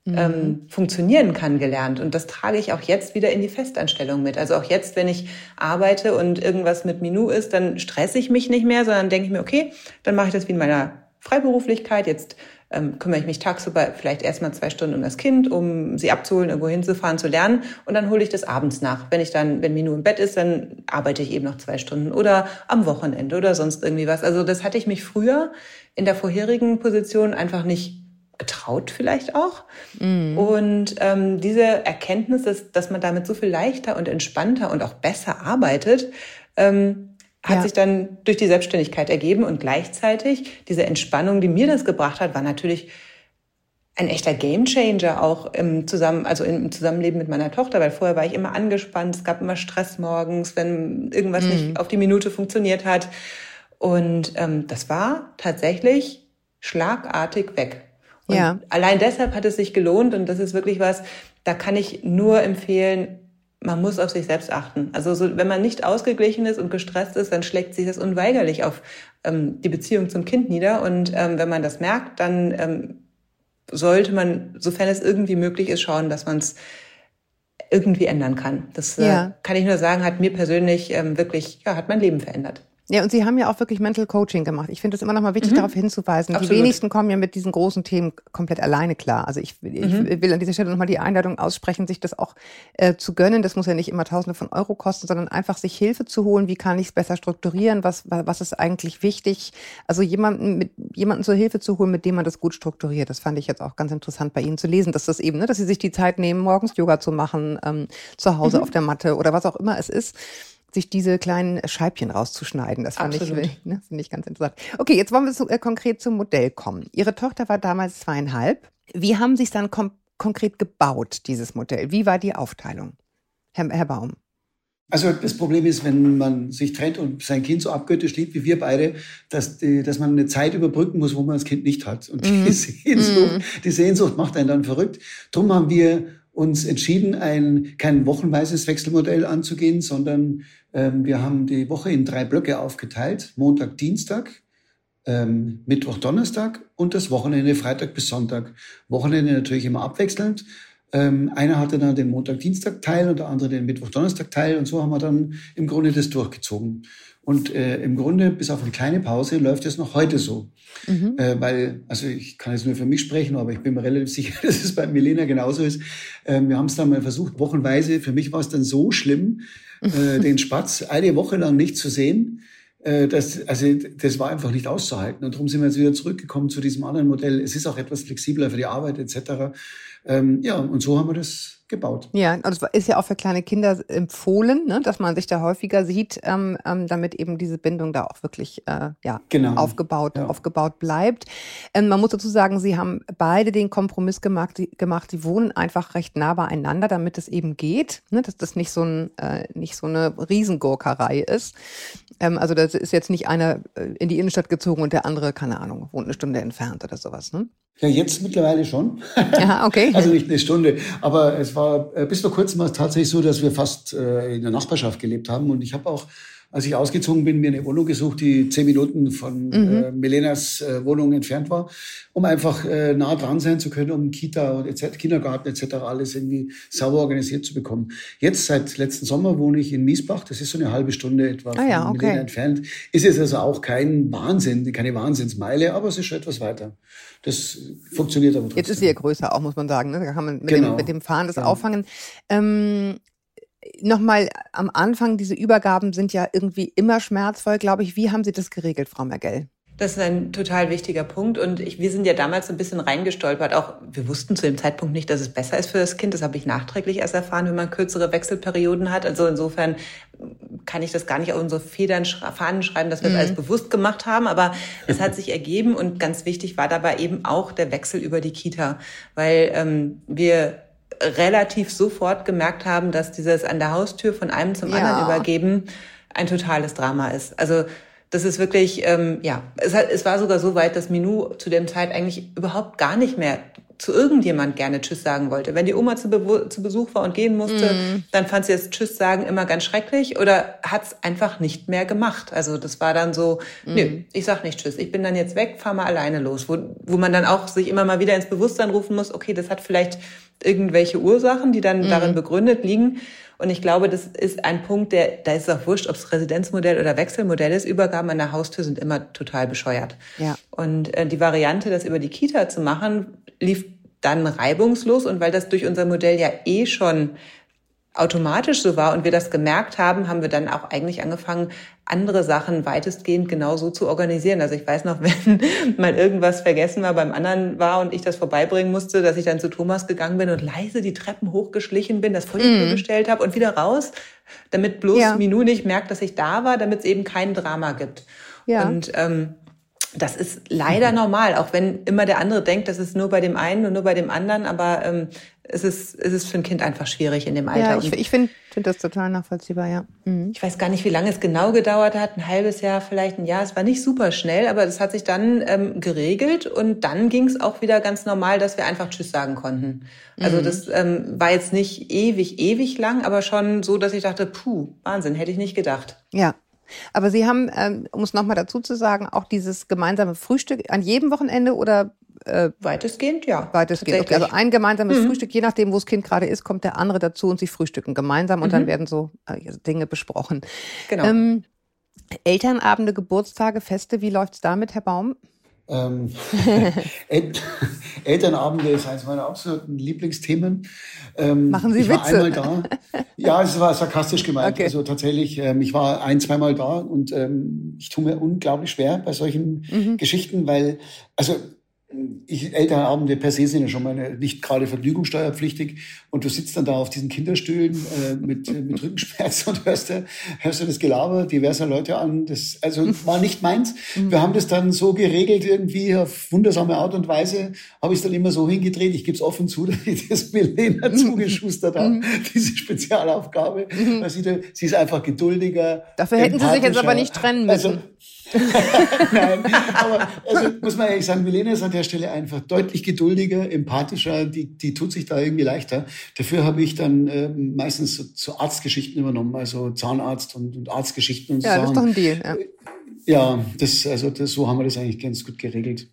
mhm. ähm, funktionieren kann, gelernt. Und das trage ich auch jetzt wieder in die Festanstellung mit. Also auch jetzt, wenn ich arbeite und irgendwas mit Minu ist, dann stresse ich mich nicht mehr, sondern denke ich mir, okay, dann mache ich das wie in meiner Freiberuflichkeit. Jetzt ähm, kümmere ich mich tagsüber vielleicht erstmal zwei Stunden um das Kind, um sie abzuholen, irgendwo hinzufahren, zu lernen. Und dann hole ich das abends nach. Wenn ich dann, wenn Minu im Bett ist, dann arbeite ich eben noch zwei Stunden oder am Wochenende oder sonst irgendwie was. Also das hatte ich mich früher in der vorherigen Position einfach nicht getraut vielleicht auch. Mhm. Und ähm, diese Erkenntnis, dass, dass man damit so viel leichter und entspannter und auch besser arbeitet, ähm, hat ja. sich dann durch die Selbstständigkeit ergeben und gleichzeitig diese Entspannung, die mir das gebracht hat, war natürlich ein echter Gamechanger auch im Zusammen, also im Zusammenleben mit meiner Tochter, weil vorher war ich immer angespannt, es gab immer Stress morgens, wenn irgendwas mhm. nicht auf die Minute funktioniert hat. Und ähm, das war tatsächlich schlagartig weg. Und ja. allein deshalb hat es sich gelohnt und das ist wirklich was, da kann ich nur empfehlen, man muss auf sich selbst achten. Also so, wenn man nicht ausgeglichen ist und gestresst ist, dann schlägt sich das unweigerlich auf ähm, die Beziehung zum Kind nieder. Und ähm, wenn man das merkt, dann ähm, sollte man, sofern es irgendwie möglich ist, schauen, dass man es irgendwie ändern kann. Das äh, ja. kann ich nur sagen, hat mir persönlich ähm, wirklich, ja, hat mein Leben verändert. Ja, und Sie haben ja auch wirklich Mental Coaching gemacht. Ich finde es immer noch mal wichtig, mhm. darauf hinzuweisen. Absolut. Die wenigsten kommen ja mit diesen großen Themen komplett alleine klar. Also ich, ich mhm. will an dieser Stelle nochmal die Einladung aussprechen, sich das auch äh, zu gönnen. Das muss ja nicht immer Tausende von Euro kosten, sondern einfach sich Hilfe zu holen. Wie kann ich es besser strukturieren? Was, was ist eigentlich wichtig? Also jemanden, mit, jemanden zur Hilfe zu holen, mit dem man das gut strukturiert. Das fand ich jetzt auch ganz interessant bei Ihnen zu lesen, dass das eben, ne, dass Sie sich die Zeit nehmen, morgens Yoga zu machen, ähm, zu Hause mhm. auf der Matte oder was auch immer es ist sich diese kleinen Scheibchen rauszuschneiden. Das fand Absolut. ich, ne, finde ich ganz interessant. Okay, jetzt wollen wir so, äh, konkret zum Modell kommen. Ihre Tochter war damals zweieinhalb. Wie haben Sie es dann konkret gebaut, dieses Modell? Wie war die Aufteilung? Herr, Herr Baum. Also das Problem ist, wenn man sich trennt und sein Kind so abgöttisch liebt wie wir beide, dass, die, dass man eine Zeit überbrücken muss, wo man das Kind nicht hat. Und die. Sehnsucht, mm. die Sehnsucht macht einen dann verrückt. Drum haben wir uns entschieden, ein kein wochenweises Wechselmodell anzugehen, sondern ähm, wir haben die Woche in drei Blöcke aufgeteilt: Montag, Dienstag, ähm, Mittwoch, Donnerstag und das Wochenende Freitag bis Sonntag. Wochenende natürlich immer abwechselnd. Ähm, einer hatte dann den Montag-Dienstag-Teil und der andere den Mittwoch-Donnerstag-Teil und so haben wir dann im Grunde das durchgezogen. Und äh, im Grunde, bis auf eine kleine Pause, läuft es noch heute so. Mhm. Äh, weil, also ich kann jetzt nur für mich sprechen, aber ich bin mir relativ sicher, *laughs* dass es bei Milena genauso ist. Äh, wir haben es dann mal versucht, wochenweise. Für mich war es dann so schlimm, äh, *laughs* den Spatz eine Woche lang nicht zu sehen. Äh, das, also das war einfach nicht auszuhalten. Und darum sind wir jetzt wieder zurückgekommen zu diesem anderen Modell. Es ist auch etwas flexibler für die Arbeit etc. Ähm, ja, und so haben wir das gebaut. Ja, und es ist ja auch für kleine Kinder empfohlen, ne, dass man sich da häufiger sieht, ähm, ähm, damit eben diese Bindung da auch wirklich äh, ja, genau. aufgebaut, ja. aufgebaut bleibt. Ähm, man muss dazu sagen, sie haben beide den Kompromiss gemacht, die, gemacht, sie wohnen einfach recht nah beieinander, damit es eben geht, ne, dass das nicht so, ein, äh, nicht so eine Riesengurkerei ist. Ähm, also das ist jetzt nicht einer äh, in die Innenstadt gezogen und der andere, keine Ahnung, wohnt eine Stunde entfernt oder sowas. Ne? Ja, jetzt mittlerweile schon. *laughs* Ja, okay. also nicht eine Stunde. Aber es war äh, bis vor kurzem war es tatsächlich so, dass wir fast äh, in der Nachbarschaft gelebt haben. Und ich habe auch als ich ausgezogen bin, mir eine Wohnung gesucht, die zehn Minuten von mhm. äh, Melenas äh, Wohnung entfernt war, um einfach äh, nah dran sein zu können, um Kita und etc., Kindergarten etc. alles irgendwie sauber organisiert zu bekommen. Jetzt seit letzten Sommer wohne ich in Miesbach. Das ist so eine halbe Stunde etwa ah, ja, von okay. Melena entfernt. Ist jetzt also auch kein Wahnsinn, keine Wahnsinnsmeile, aber es ist schon etwas weiter. Das funktioniert aber trotzdem. Jetzt ist sie ja größer auch, muss man sagen. Ne? Da kann man mit, genau. dem, mit dem Fahren das ja. auffangen. Ähm, Nochmal am Anfang, diese Übergaben sind ja irgendwie immer schmerzvoll, glaube ich. Wie haben Sie das geregelt, Frau Mergell? Das ist ein total wichtiger Punkt. Und ich, wir sind ja damals ein bisschen reingestolpert. Auch wir wussten zu dem Zeitpunkt nicht, dass es besser ist für das Kind. Das habe ich nachträglich erst erfahren, wenn man kürzere Wechselperioden hat. Also insofern kann ich das gar nicht auf unsere Federn, Fahnen schreiben, dass wir mhm. das alles bewusst gemacht haben. Aber es hat sich ergeben. Und ganz wichtig war dabei eben auch der Wechsel über die Kita. Weil ähm, wir relativ sofort gemerkt haben, dass dieses an der Haustür von einem zum ja. anderen übergeben ein totales Drama ist. Also das ist wirklich, ähm, ja, es, hat, es war sogar so weit, dass Minou zu dem Zeit eigentlich überhaupt gar nicht mehr zu irgendjemand gerne Tschüss sagen wollte. Wenn die Oma zu, Be zu Besuch war und gehen musste, mm. dann fand sie das Tschüss sagen immer ganz schrecklich oder hat es einfach nicht mehr gemacht. Also das war dann so, mm. nö, ich sag nicht Tschüss, ich bin dann jetzt weg, fahr mal alleine los. Wo, wo man dann auch sich immer mal wieder ins Bewusstsein rufen muss, okay, das hat vielleicht irgendwelche Ursachen, die dann mm. darin begründet liegen. Und ich glaube, das ist ein Punkt, der, da ist es auch wurscht, ob es Residenzmodell oder Wechselmodell ist. Übergaben an der Haustür sind immer total bescheuert. Ja. Und äh, die Variante, das über die Kita zu machen, lief dann reibungslos. Und weil das durch unser Modell ja eh schon automatisch so war und wir das gemerkt haben, haben wir dann auch eigentlich angefangen, andere Sachen weitestgehend genauso zu organisieren. Also ich weiß noch, *laughs* wenn mal irgendwas vergessen war, beim anderen war und ich das vorbeibringen musste, dass ich dann zu Thomas gegangen bin und leise die Treppen hochgeschlichen bin, das vor die Tür mm. gestellt habe und wieder raus, damit bloß ja. Minou nicht merkt, dass ich da war, damit es eben kein Drama gibt. Ja. Und ähm, das ist leider normal, auch wenn immer der andere denkt, das ist nur bei dem einen und nur bei dem anderen, aber ähm, es ist, es ist für ein Kind einfach schwierig in dem Alter. Ja, ich, ich finde find das total nachvollziehbar, ja. Mhm. Ich weiß gar nicht, wie lange es genau gedauert hat, ein halbes Jahr, vielleicht ein Jahr. Es war nicht super schnell, aber es hat sich dann ähm, geregelt und dann ging es auch wieder ganz normal, dass wir einfach Tschüss sagen konnten. Also mhm. das ähm, war jetzt nicht ewig, ewig lang, aber schon so, dass ich dachte, puh, Wahnsinn, hätte ich nicht gedacht. Ja, aber Sie haben, ähm, um es nochmal dazu zu sagen, auch dieses gemeinsame Frühstück an jedem Wochenende oder äh, weitestgehend, ja. Weitestgehend. Okay. Also ein gemeinsames mhm. Frühstück, je nachdem, wo das Kind gerade ist, kommt der andere dazu und sie frühstücken gemeinsam und mhm. dann werden so äh, Dinge besprochen. Genau. Ähm, Elternabende, Geburtstage, Feste, wie läuft's damit, Herr Baum? Ähm, *laughs* Elternabende ist eines meiner absoluten Lieblingsthemen. Ähm, Machen Sie ich Witze? war einmal da. Ja, es war sarkastisch gemeint. Okay. Also tatsächlich, ähm, ich war ein, zweimal da und ähm, ich tue mir unglaublich schwer bei solchen mhm. Geschichten, weil, also ich, Elternabende per se sind ja schon mal nicht gerade vergnügungssteuerpflichtig und du sitzt dann da auf diesen Kinderstühlen äh, mit, äh, mit Rückenschmerzen *laughs* und hörst, hörst du das Gelaber diverser Leute an. Das also war nicht meins. Mhm. Wir haben das dann so geregelt irgendwie auf wundersame Art und Weise. Habe ich es dann immer so hingedreht. Ich gebe es offen zu, *laughs* dass ich das Milena mhm. zugeschustert habe, diese Spezialaufgabe. Sie, sie ist einfach geduldiger. Dafür hätten Sie sich jetzt aber nicht trennen müssen. Also, *laughs* Nein, aber also muss man ehrlich sagen, Milena ist an der Stelle einfach deutlich geduldiger, empathischer, die, die tut sich da irgendwie leichter. Dafür habe ich dann äh, meistens so, so, Arztgeschichten übernommen, also Zahnarzt und, und Arztgeschichten und so Ja, das ist doch ein Deal. Ja, ja das, also das, so haben wir das eigentlich ganz gut geregelt.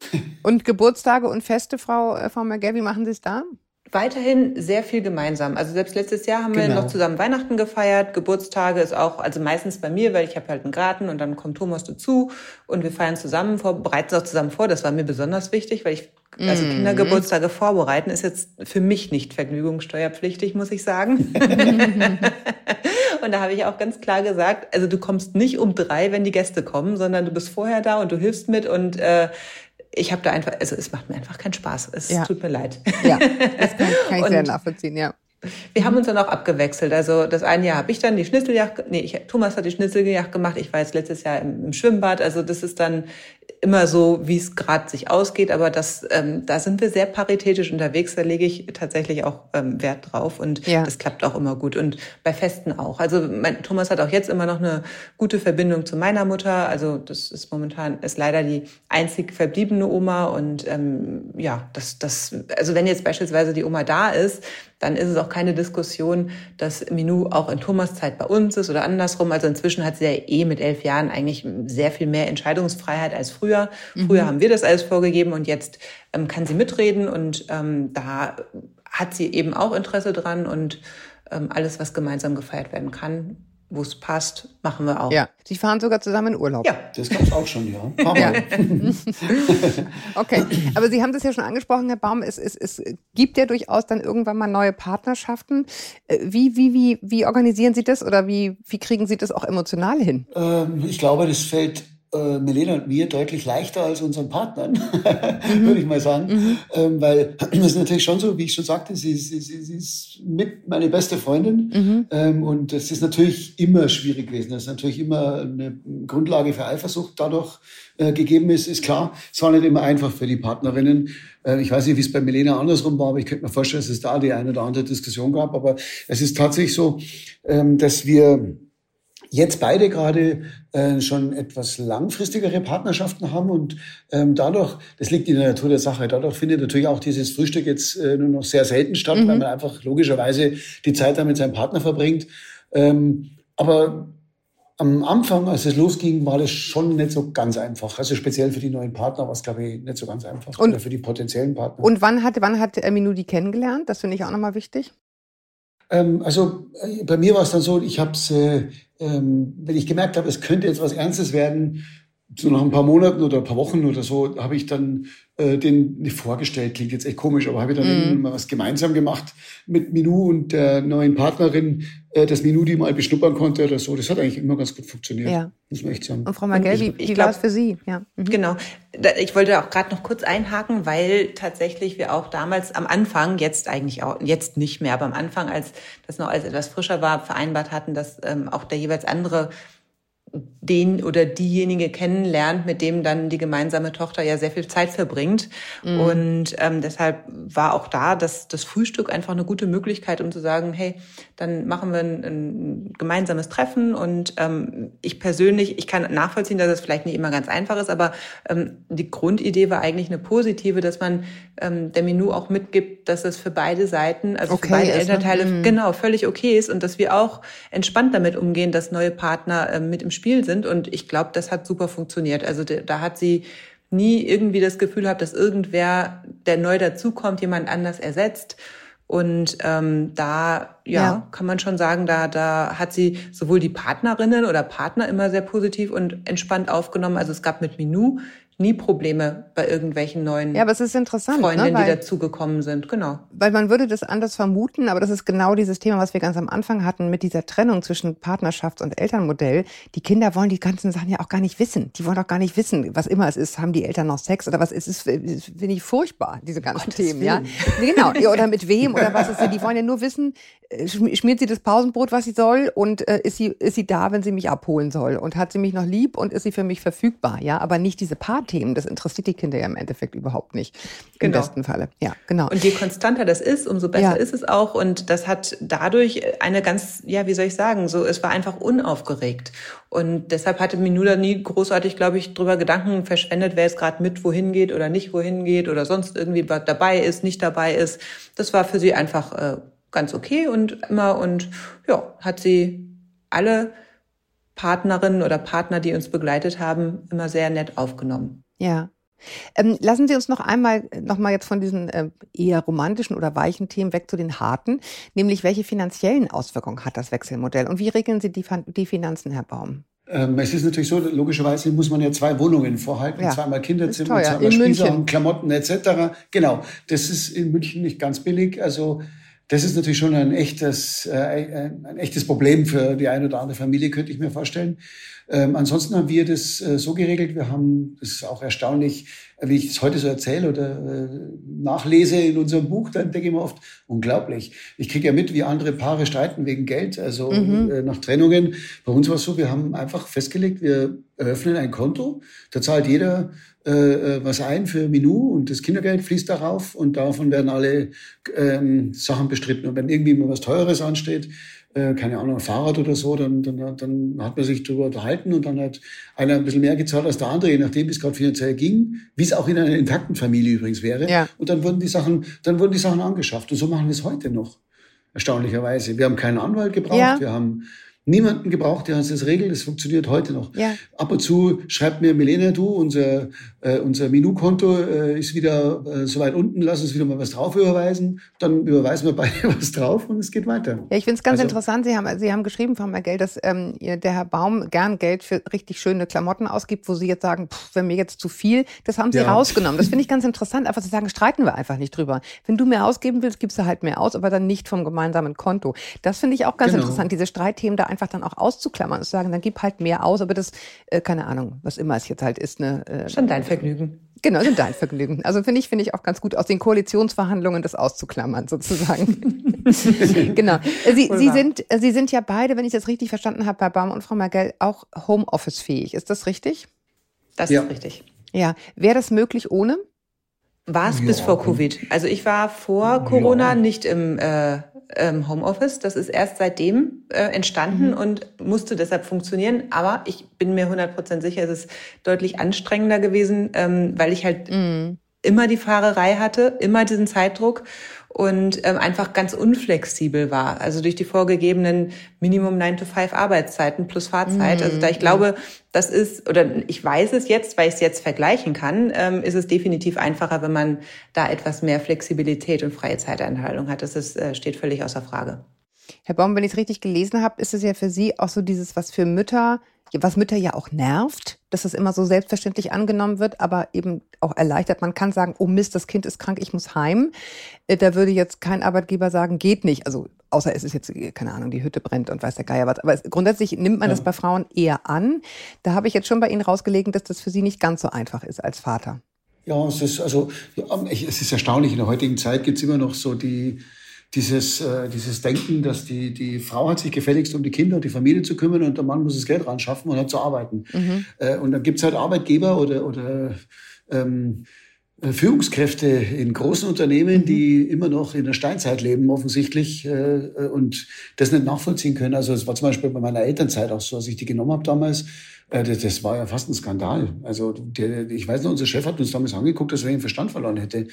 *laughs* Und Geburtstage und Feste, Frau, äh, Frau McGee, wie machen Sie es da? Weiterhin sehr viel gemeinsam. Also selbst letztes Jahr haben genau. wir noch zusammen Weihnachten gefeiert. Geburtstage ist auch, also meistens bei mir, weil ich habe halt einen Garten und dann kommt Thomas dazu und wir feiern zusammen vor, bereiten es auch zusammen vor. Das war mir besonders wichtig, weil ich, also mhm. Kindergeburtstage vorbereiten ist jetzt für mich nicht vergnügungssteuerpflichtig, muss ich sagen. *laughs* und da habe ich auch ganz klar gesagt, also du kommst nicht um drei, wenn die Gäste kommen, sondern du bist vorher da und du hilfst mit und äh, ich habe da einfach, also es macht mir einfach keinen Spaß. Es ja. tut mir leid. Ja, das kann, *laughs* kann ich sehr nachvollziehen, ja. Wir haben uns dann auch abgewechselt. Also das eine Jahr habe ich dann die Schnitzeljagd, nee, ich, Thomas hat die Schnitzeljagd gemacht. Ich war jetzt letztes Jahr im, im, Schwimmbad. Also das ist dann immer so, wie es gerade sich ausgeht, aber das, ähm, da sind wir sehr paritätisch unterwegs. Da lege ich tatsächlich auch ähm, Wert drauf und ja. das klappt auch immer gut und bei Festen auch. Also mein, Thomas hat auch jetzt immer noch eine gute Verbindung zu meiner Mutter. Also das ist momentan ist leider die einzig verbliebene Oma und ähm, ja, das, das, also wenn jetzt beispielsweise die Oma da ist, dann ist es auch keine Diskussion, dass Minou auch in Thomas Zeit bei uns ist oder andersrum. Also inzwischen hat sie ja eh mit elf Jahren eigentlich sehr viel mehr Entscheidungsfreiheit als früher. Mhm. Früher haben wir das alles vorgegeben und jetzt ähm, kann sie mitreden und ähm, da hat sie eben auch Interesse dran und ähm, alles, was gemeinsam gefeiert werden kann, wo es passt, machen wir auch. Ja, Sie fahren sogar zusammen in Urlaub. Ja, das gab es auch schon, ja. *laughs* ja. okay, aber Sie haben das ja schon angesprochen, Herr Baum, es, es, es gibt ja durchaus dann irgendwann mal neue Partnerschaften. Äh, wie, wie, wie, wie organisieren Sie das oder wie, wie kriegen Sie das auch emotional hin? Ähm, ich glaube, das fällt äh, Melena und mir deutlich leichter als unseren Partnern, *laughs* mhm. würde ich mal sagen. Mhm. Ähm, weil *clears throat* es ist natürlich schon so, wie ich schon sagte, sie, sie, sie, sie ist mit meine beste Freundin. Mhm. Ähm, und es ist natürlich immer schwierig gewesen. Das ist natürlich immer eine Grundlage für Eifersucht dadurch äh, gegeben ist, ist klar. Es war nicht immer einfach für die Partnerinnen. Äh, ich weiß nicht, wie es bei Melena andersrum war, aber ich könnte mir vorstellen, dass es da die eine oder andere Diskussion gab. Aber es ist tatsächlich so, ähm, dass wir jetzt beide gerade äh, schon etwas langfristigere Partnerschaften haben und ähm, dadurch, das liegt in der Natur der Sache, dadurch findet natürlich auch dieses Frühstück jetzt äh, nur noch sehr selten statt, mhm. weil man einfach logischerweise die Zeit da mit seinem Partner verbringt. Ähm, aber am Anfang, als es losging, war das schon nicht so ganz einfach. Also speziell für die neuen Partner war es, glaube ich, nicht so ganz einfach. Und, oder für die potenziellen Partner. Und wann hat, wann hat Minu die kennengelernt? Das finde ich auch nochmal wichtig. Ähm, also äh, bei mir war es dann so, ich habe es, äh, ähm, wenn ich gemerkt habe, es könnte jetzt was Ernstes werden, so nach ein paar Monaten oder ein paar Wochen oder so, habe ich dann äh, den nicht vorgestellt, klingt jetzt echt komisch, aber habe ich dann mm. mal was gemeinsam gemacht mit Minou und der neuen Partnerin, äh, dass Minou die mal beschnuppern konnte oder so. Das hat eigentlich immer ganz gut funktioniert, ja. muss man echt sagen. Und Frau Magel, wie, wie war es für Sie? Ja. Mhm. Genau. Ich wollte auch gerade noch kurz einhaken, weil tatsächlich wir auch damals am Anfang, jetzt eigentlich auch, jetzt nicht mehr, aber am Anfang, als das noch als etwas frischer war, vereinbart hatten, dass ähm, auch der jeweils andere den oder diejenige kennenlernt, mit dem dann die gemeinsame Tochter ja sehr viel Zeit verbringt. Mhm. Und ähm, deshalb war auch da das, das Frühstück einfach eine gute Möglichkeit, um zu sagen, hey, dann machen wir ein, ein gemeinsames Treffen. Und ähm, ich persönlich, ich kann nachvollziehen, dass es vielleicht nicht immer ganz einfach ist, aber ähm, die Grundidee war eigentlich eine positive, dass man ähm, der Menü auch mitgibt, dass es für beide Seiten, also okay für beide ist, ne? Elternteile, ne? genau, völlig okay ist und dass wir auch entspannt damit umgehen, dass neue Partner ähm, mit im Spiel sind. Und ich glaube, das hat super funktioniert. Also da hat sie nie irgendwie das Gefühl gehabt, dass irgendwer, der neu dazukommt, jemand anders ersetzt. Und ähm, da ja, ja, kann man schon sagen, da, da hat sie sowohl die Partnerinnen oder Partner immer sehr positiv und entspannt aufgenommen. Also es gab mit Minou nie Probleme bei irgendwelchen neuen ja, aber es ist interessant, ne, Freundinnen, ne? weil, die dazugekommen sind. Genau. Weil man würde das anders vermuten, aber das ist genau dieses Thema, was wir ganz am Anfang hatten mit dieser Trennung zwischen Partnerschafts- und Elternmodell. Die Kinder wollen die ganzen Sachen ja auch gar nicht wissen. Die wollen auch gar nicht wissen, was immer es ist. Haben die Eltern noch Sex oder was ist es? Finde ich furchtbar, diese ganzen Gottes Themen. Willen. *laughs* Ja, genau. Oder mit wem oder was *laughs* ist. Die wollen ja nur wissen, äh, schmiert sie das Pausenbrot, was sie soll und äh, ist sie ist sie da, wenn sie mich abholen soll und hat sie mich noch lieb und ist sie für mich verfügbar. Ja, aber nicht diese Part Themen, das interessiert die Kinder ja im Endeffekt überhaupt nicht. Im genau. besten Falle. Ja, genau. Und je konstanter das ist, umso besser ja. ist es auch. Und das hat dadurch eine ganz, ja, wie soll ich sagen, so, es war einfach unaufgeregt. Und deshalb hatte Minula nie großartig, glaube ich, drüber Gedanken verschwendet, wer jetzt gerade mit wohin geht oder nicht wohin geht oder sonst irgendwie dabei ist, nicht dabei ist. Das war für sie einfach äh, ganz okay und immer und ja, hat sie alle Partnerinnen oder Partner, die uns begleitet haben, immer sehr nett aufgenommen. Ja. Ähm, lassen Sie uns noch einmal, noch mal jetzt von diesen äh, eher romantischen oder weichen Themen weg zu den harten, nämlich welche finanziellen Auswirkungen hat das Wechselmodell und wie regeln Sie die, die Finanzen, Herr Baum? Ähm, es ist natürlich so, logischerweise muss man ja zwei Wohnungen vorhalten, ja. zweimal Kinderzimmer, zweimal Spießer Klamotten etc. Genau, das ist in München nicht ganz billig. Also das ist natürlich schon ein echtes, äh, ein echtes Problem für die eine oder andere Familie, könnte ich mir vorstellen. Ähm, ansonsten haben wir das äh, so geregelt, wir haben, das ist auch erstaunlich, wenn ich es heute so erzähle oder äh, nachlese in unserem Buch, dann denke ich mir oft, unglaublich. Ich kriege ja mit, wie andere Paare streiten wegen Geld, also mhm. äh, nach Trennungen. Bei uns war es so, wir haben einfach festgelegt, wir eröffnen ein Konto, da zahlt jeder äh, äh was ein für Minu und das Kindergeld fließt darauf und davon werden alle ähm, Sachen bestritten. Und wenn irgendwie mal was Teures ansteht, äh, keine Ahnung, ein Fahrrad oder so, dann, dann, dann hat man sich darüber unterhalten und dann hat einer ein bisschen mehr gezahlt als der andere, je nachdem, wie es gerade finanziell ging, wie es auch in einer intakten Familie übrigens wäre. Ja. Und dann wurden die Sachen, dann wurden die Sachen angeschafft. Und so machen wir es heute noch. Erstaunlicherweise. Wir haben keinen Anwalt gebraucht, ja. wir haben niemanden gebraucht, der uns das regelt. Das funktioniert heute noch. Ja. Ab und zu schreibt mir Milena, du, unser, äh, unser Minu-Konto äh, ist wieder äh, so weit unten, lass uns wieder mal was drauf überweisen. Dann überweisen wir beide *laughs* was drauf und es geht weiter. Ja, ich finde es ganz also, interessant. Sie haben, Sie haben geschrieben, Frau Mergel, dass ähm, der Herr Baum gern Geld für richtig schöne Klamotten ausgibt, wo Sie jetzt sagen, pff, wenn mir jetzt zu viel, das haben Sie ja. rausgenommen. Das finde ich ganz interessant, einfach zu sagen, streiten wir einfach nicht drüber. Wenn du mehr ausgeben willst, gibst du halt mehr aus, aber dann nicht vom gemeinsamen Konto. Das finde ich auch ganz genau. interessant, diese Streitthemen da einfach dann auch auszuklammern und zu sagen, dann gib halt mehr aus, aber das, äh, keine Ahnung, was immer es jetzt halt ist. Ne, äh, Schon dein Vergnügen. Genau, sind dein Vergnügen. Also finde ich, finde ich auch ganz gut, aus den Koalitionsverhandlungen das auszuklammern, sozusagen. *laughs* genau. Sie, Sie, sind, Sie sind ja beide, wenn ich das richtig verstanden habe, bei Baum und Frau Mergel auch Homeoffice-fähig. Ist das richtig? Das ja. ist richtig. Ja. Wäre das möglich ohne? War es ja. bis vor Covid. Also ich war vor Corona ja. nicht im äh, ähm, Homeoffice. Das ist erst seitdem äh, entstanden mhm. und musste deshalb funktionieren. Aber ich bin mir 100% sicher, es ist deutlich anstrengender gewesen, ähm, weil ich halt mhm. immer die Fahrerei hatte, immer diesen Zeitdruck und ähm, einfach ganz unflexibel war. Also durch die vorgegebenen Minimum 9 to 5 Arbeitszeiten plus Fahrzeit. Mhm. Also da ich glaube, das ist, oder ich weiß es jetzt, weil ich es jetzt vergleichen kann, ähm, ist es definitiv einfacher, wenn man da etwas mehr Flexibilität und freie Zeiteinteilung hat. Das ist, äh, steht völlig außer Frage. Herr Baum, wenn ich es richtig gelesen habe, ist es ja für Sie auch so dieses, was für Mütter was Mütter ja auch nervt, dass es immer so selbstverständlich angenommen wird, aber eben auch erleichtert. Man kann sagen, oh Mist, das Kind ist krank, ich muss heim. Äh, da würde jetzt kein Arbeitgeber sagen, geht nicht. Also außer es ist jetzt, keine Ahnung, die Hütte brennt und weiß der Geier was. Aber grundsätzlich nimmt man ja. das bei Frauen eher an. Da habe ich jetzt schon bei Ihnen rausgelegen, dass das für Sie nicht ganz so einfach ist als Vater. Ja, es ist also, es ist erstaunlich. In der heutigen Zeit gibt es immer noch so die, dieses, äh, dieses Denken, dass die, die Frau hat sich gefälligst um die Kinder und die Familie zu kümmern und der Mann muss das Geld ran schaffen und hat zu arbeiten. Mhm. Äh, und dann gibt's halt Arbeitgeber oder, oder ähm, äh, Führungskräfte in großen Unternehmen, mhm. die immer noch in der Steinzeit leben, offensichtlich, äh, äh, und das nicht nachvollziehen können. Also es war zum Beispiel bei meiner Elternzeit auch so, als ich die genommen habe damals, äh, das, das war ja fast ein Skandal. Also der, ich weiß noch, unser Chef hat uns damals angeguckt, dass er den Verstand verloren hätte.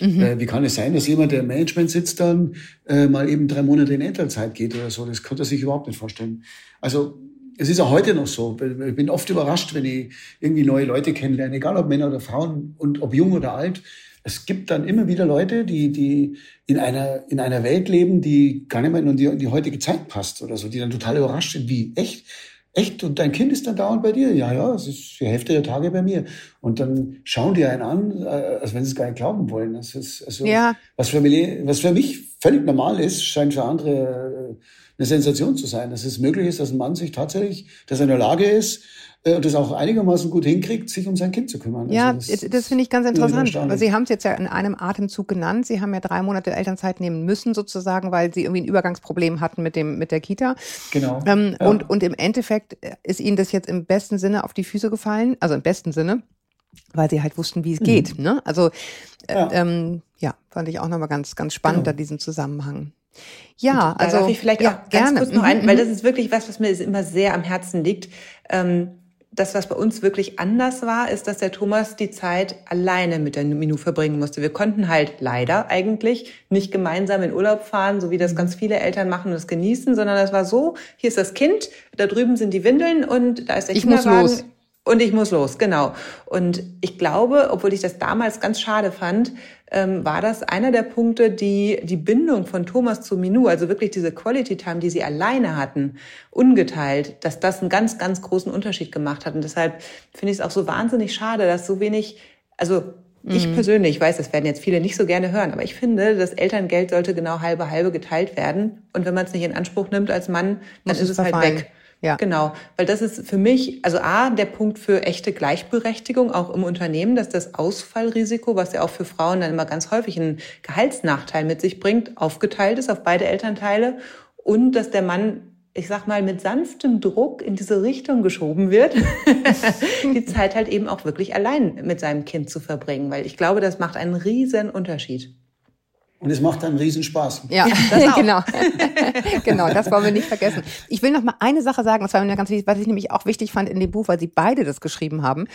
Mhm. Äh, wie kann es sein, dass jemand, der im Management sitzt, dann äh, mal eben drei Monate in Elternzeit geht oder so? Das konnte er sich überhaupt nicht vorstellen. Also es ist auch heute noch so. Ich bin oft überrascht, wenn ich irgendwie neue Leute kennenlerne, egal ob Männer oder Frauen und ob jung oder alt. Es gibt dann immer wieder Leute, die, die in einer, in einer Welt leben, die gar nicht mehr in die, in die heutige Zeit passt oder so, die dann total überrascht sind, wie echt? Echt? Und dein Kind ist dann dauernd bei dir? Ja, ja, es ist die Hälfte der Tage bei mir. Und dann schauen die einen an, äh, als wenn sie es gar nicht glauben wollen. Das ist also, ja. was, für mich, was für mich völlig normal ist, scheint für andere äh, eine Sensation zu sein. Dass es möglich ist, dass ein Mann sich tatsächlich, dass er in der Lage ist, äh, und das auch einigermaßen gut hinkriegt, sich um sein Kind zu kümmern. Ja, also das, das finde ich ganz interessant. Weil Sie haben es jetzt ja in einem Atemzug genannt. Sie haben ja drei Monate Elternzeit nehmen müssen, sozusagen, weil Sie irgendwie ein Übergangsproblem hatten mit dem mit der Kita. Genau. Ähm, ja. und, und im Endeffekt ist Ihnen das jetzt im besten Sinne auf die Füße gefallen, also im besten Sinne, weil Sie halt wussten, wie es mhm. geht. Ne? Also äh, ja. Ähm, ja, fand ich auch nochmal ganz, ganz spannend genau. da diesen Zusammenhang. Ja, also darf ich vielleicht ja, auch ganz gerne. kurz noch ein, weil mhm. das ist wirklich was, was mir immer sehr am Herzen liegt. Ähm, das, was bei uns wirklich anders war, ist, dass der Thomas die Zeit alleine mit der Minu verbringen musste. Wir konnten halt leider eigentlich nicht gemeinsam in Urlaub fahren, so wie das ganz viele Eltern machen und es genießen, sondern das war so, hier ist das Kind, da drüben sind die Windeln und da ist der ich Kinderwagen. Muss los. Und ich muss los, genau. Und ich glaube, obwohl ich das damals ganz schade fand, ähm, war das einer der Punkte, die die Bindung von Thomas zu Minou, also wirklich diese Quality Time, die sie alleine hatten, ungeteilt, dass das einen ganz, ganz großen Unterschied gemacht hat. Und deshalb finde ich es auch so wahnsinnig schade, dass so wenig, also ich mhm. persönlich weiß, das werden jetzt viele nicht so gerne hören, aber ich finde, das Elterngeld sollte genau halbe halbe geteilt werden. Und wenn man es nicht in Anspruch nimmt als Mann, dann muss ist es halt weg. Ja. Genau, weil das ist für mich, also A, der Punkt für echte Gleichberechtigung auch im Unternehmen, dass das Ausfallrisiko, was ja auch für Frauen dann immer ganz häufig einen Gehaltsnachteil mit sich bringt, aufgeteilt ist auf beide Elternteile und dass der Mann ich sag mal, mit sanftem Druck in diese Richtung geschoben wird, *laughs* die *laughs* Zeit halt eben auch wirklich allein mit seinem Kind zu verbringen, weil ich glaube, das macht einen riesen Unterschied. Und es macht einen Riesenspaß. Ja, ja *laughs* genau. *laughs* genau, das wollen wir nicht vergessen. Ich will noch mal eine Sache sagen, und zwar ganz wichtig, was ich nämlich auch wichtig fand in dem Buch, weil Sie beide das geschrieben haben.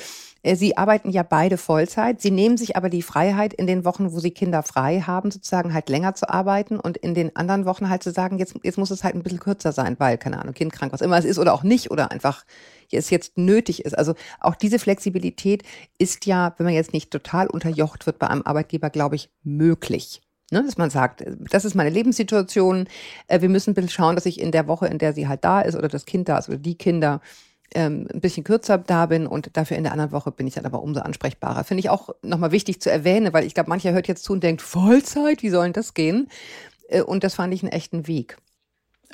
Äh, Sie arbeiten ja beide Vollzeit. Sie nehmen sich aber die Freiheit, in den Wochen, wo Sie Kinder frei haben, sozusagen halt länger zu arbeiten und in den anderen Wochen halt zu sagen, jetzt, jetzt muss es halt ein bisschen kürzer sein, weil, keine Ahnung, Kind krank, was immer es ist oder auch nicht oder einfach es jetzt nötig ist. Also auch diese Flexibilität ist ja, wenn man jetzt nicht total unterjocht wird bei einem Arbeitgeber, glaube ich, möglich. Ne, dass man sagt, das ist meine Lebenssituation. Äh, wir müssen ein bisschen schauen, dass ich in der Woche, in der sie halt da ist oder das Kind da ist oder die Kinder, ähm, ein bisschen kürzer da bin und dafür in der anderen Woche bin ich dann aber umso ansprechbarer. Finde ich auch nochmal wichtig zu erwähnen, weil ich glaube, mancher hört jetzt zu und denkt, Vollzeit, wie soll denn das gehen? Äh, und das fand ich einen echten Weg.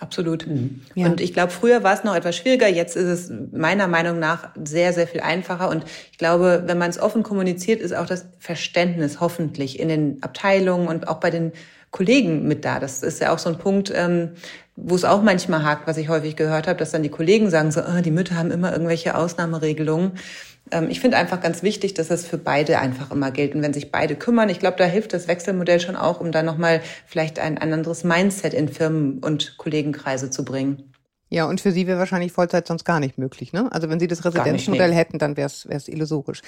Absolut. Mhm. Ja. Und ich glaube, früher war es noch etwas schwieriger. Jetzt ist es meiner Meinung nach sehr, sehr viel einfacher. Und ich glaube, wenn man es offen kommuniziert, ist auch das Verständnis hoffentlich in den Abteilungen und auch bei den Kollegen mit da. Das ist ja auch so ein Punkt, ähm, wo es auch manchmal hakt, was ich häufig gehört habe, dass dann die Kollegen sagen so, oh, die Mütter haben immer irgendwelche Ausnahmeregelungen. Ähm, ich finde einfach ganz wichtig, dass das für beide einfach immer gilt. Und wenn sich beide kümmern, ich glaube, da hilft das Wechselmodell schon auch, um dann nochmal vielleicht ein, ein anderes Mindset in Firmen und Kollegenkreise zu bringen. Ja, und für Sie wäre wahrscheinlich Vollzeit sonst gar nicht möglich. Ne? Also wenn Sie das Residenzmodell nee. hätten, dann wäre es illusorisch.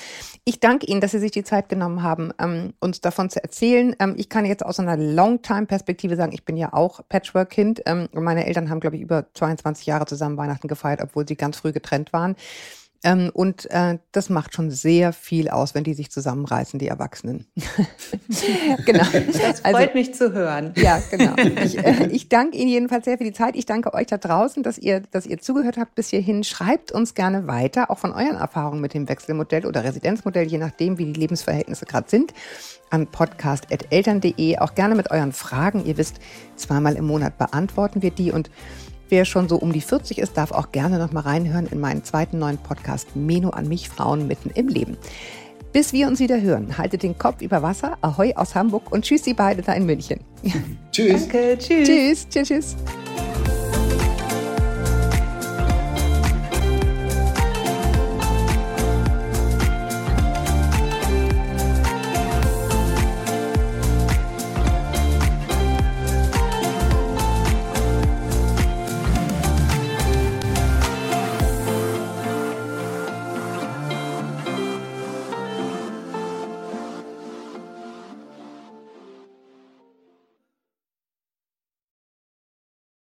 Ich danke Ihnen, dass Sie sich die Zeit genommen haben, ähm, uns davon zu erzählen. Ähm, ich kann jetzt aus einer Long-Time-Perspektive sagen, ich bin ja auch Patchwork-Kind. Ähm, meine Eltern haben, glaube ich, über 22 Jahre zusammen Weihnachten gefeiert, obwohl sie ganz früh getrennt waren. Ähm, und äh, das macht schon sehr viel aus, wenn die sich zusammenreißen, die Erwachsenen. *laughs* genau. Das freut also, mich zu hören. Ja, genau. Ich, äh, ich danke Ihnen jedenfalls sehr für die Zeit. Ich danke euch da draußen, dass ihr, dass ihr zugehört habt bis hierhin. Schreibt uns gerne weiter, auch von euren Erfahrungen mit dem Wechselmodell oder Residenzmodell, je nachdem, wie die Lebensverhältnisse gerade sind, an podcast.eltern.de. Auch gerne mit euren Fragen. Ihr wisst, zweimal im Monat beantworten wir die und Wer schon so um die 40 ist, darf auch gerne noch mal reinhören in meinen zweiten neuen Podcast Meno an mich, Frauen mitten im Leben. Bis wir uns wieder hören, haltet den Kopf über Wasser. Ahoi aus Hamburg und tschüss, Sie beide da in München. Tschüss. Danke, tschüss. Tschüss, tschüss, tschüss.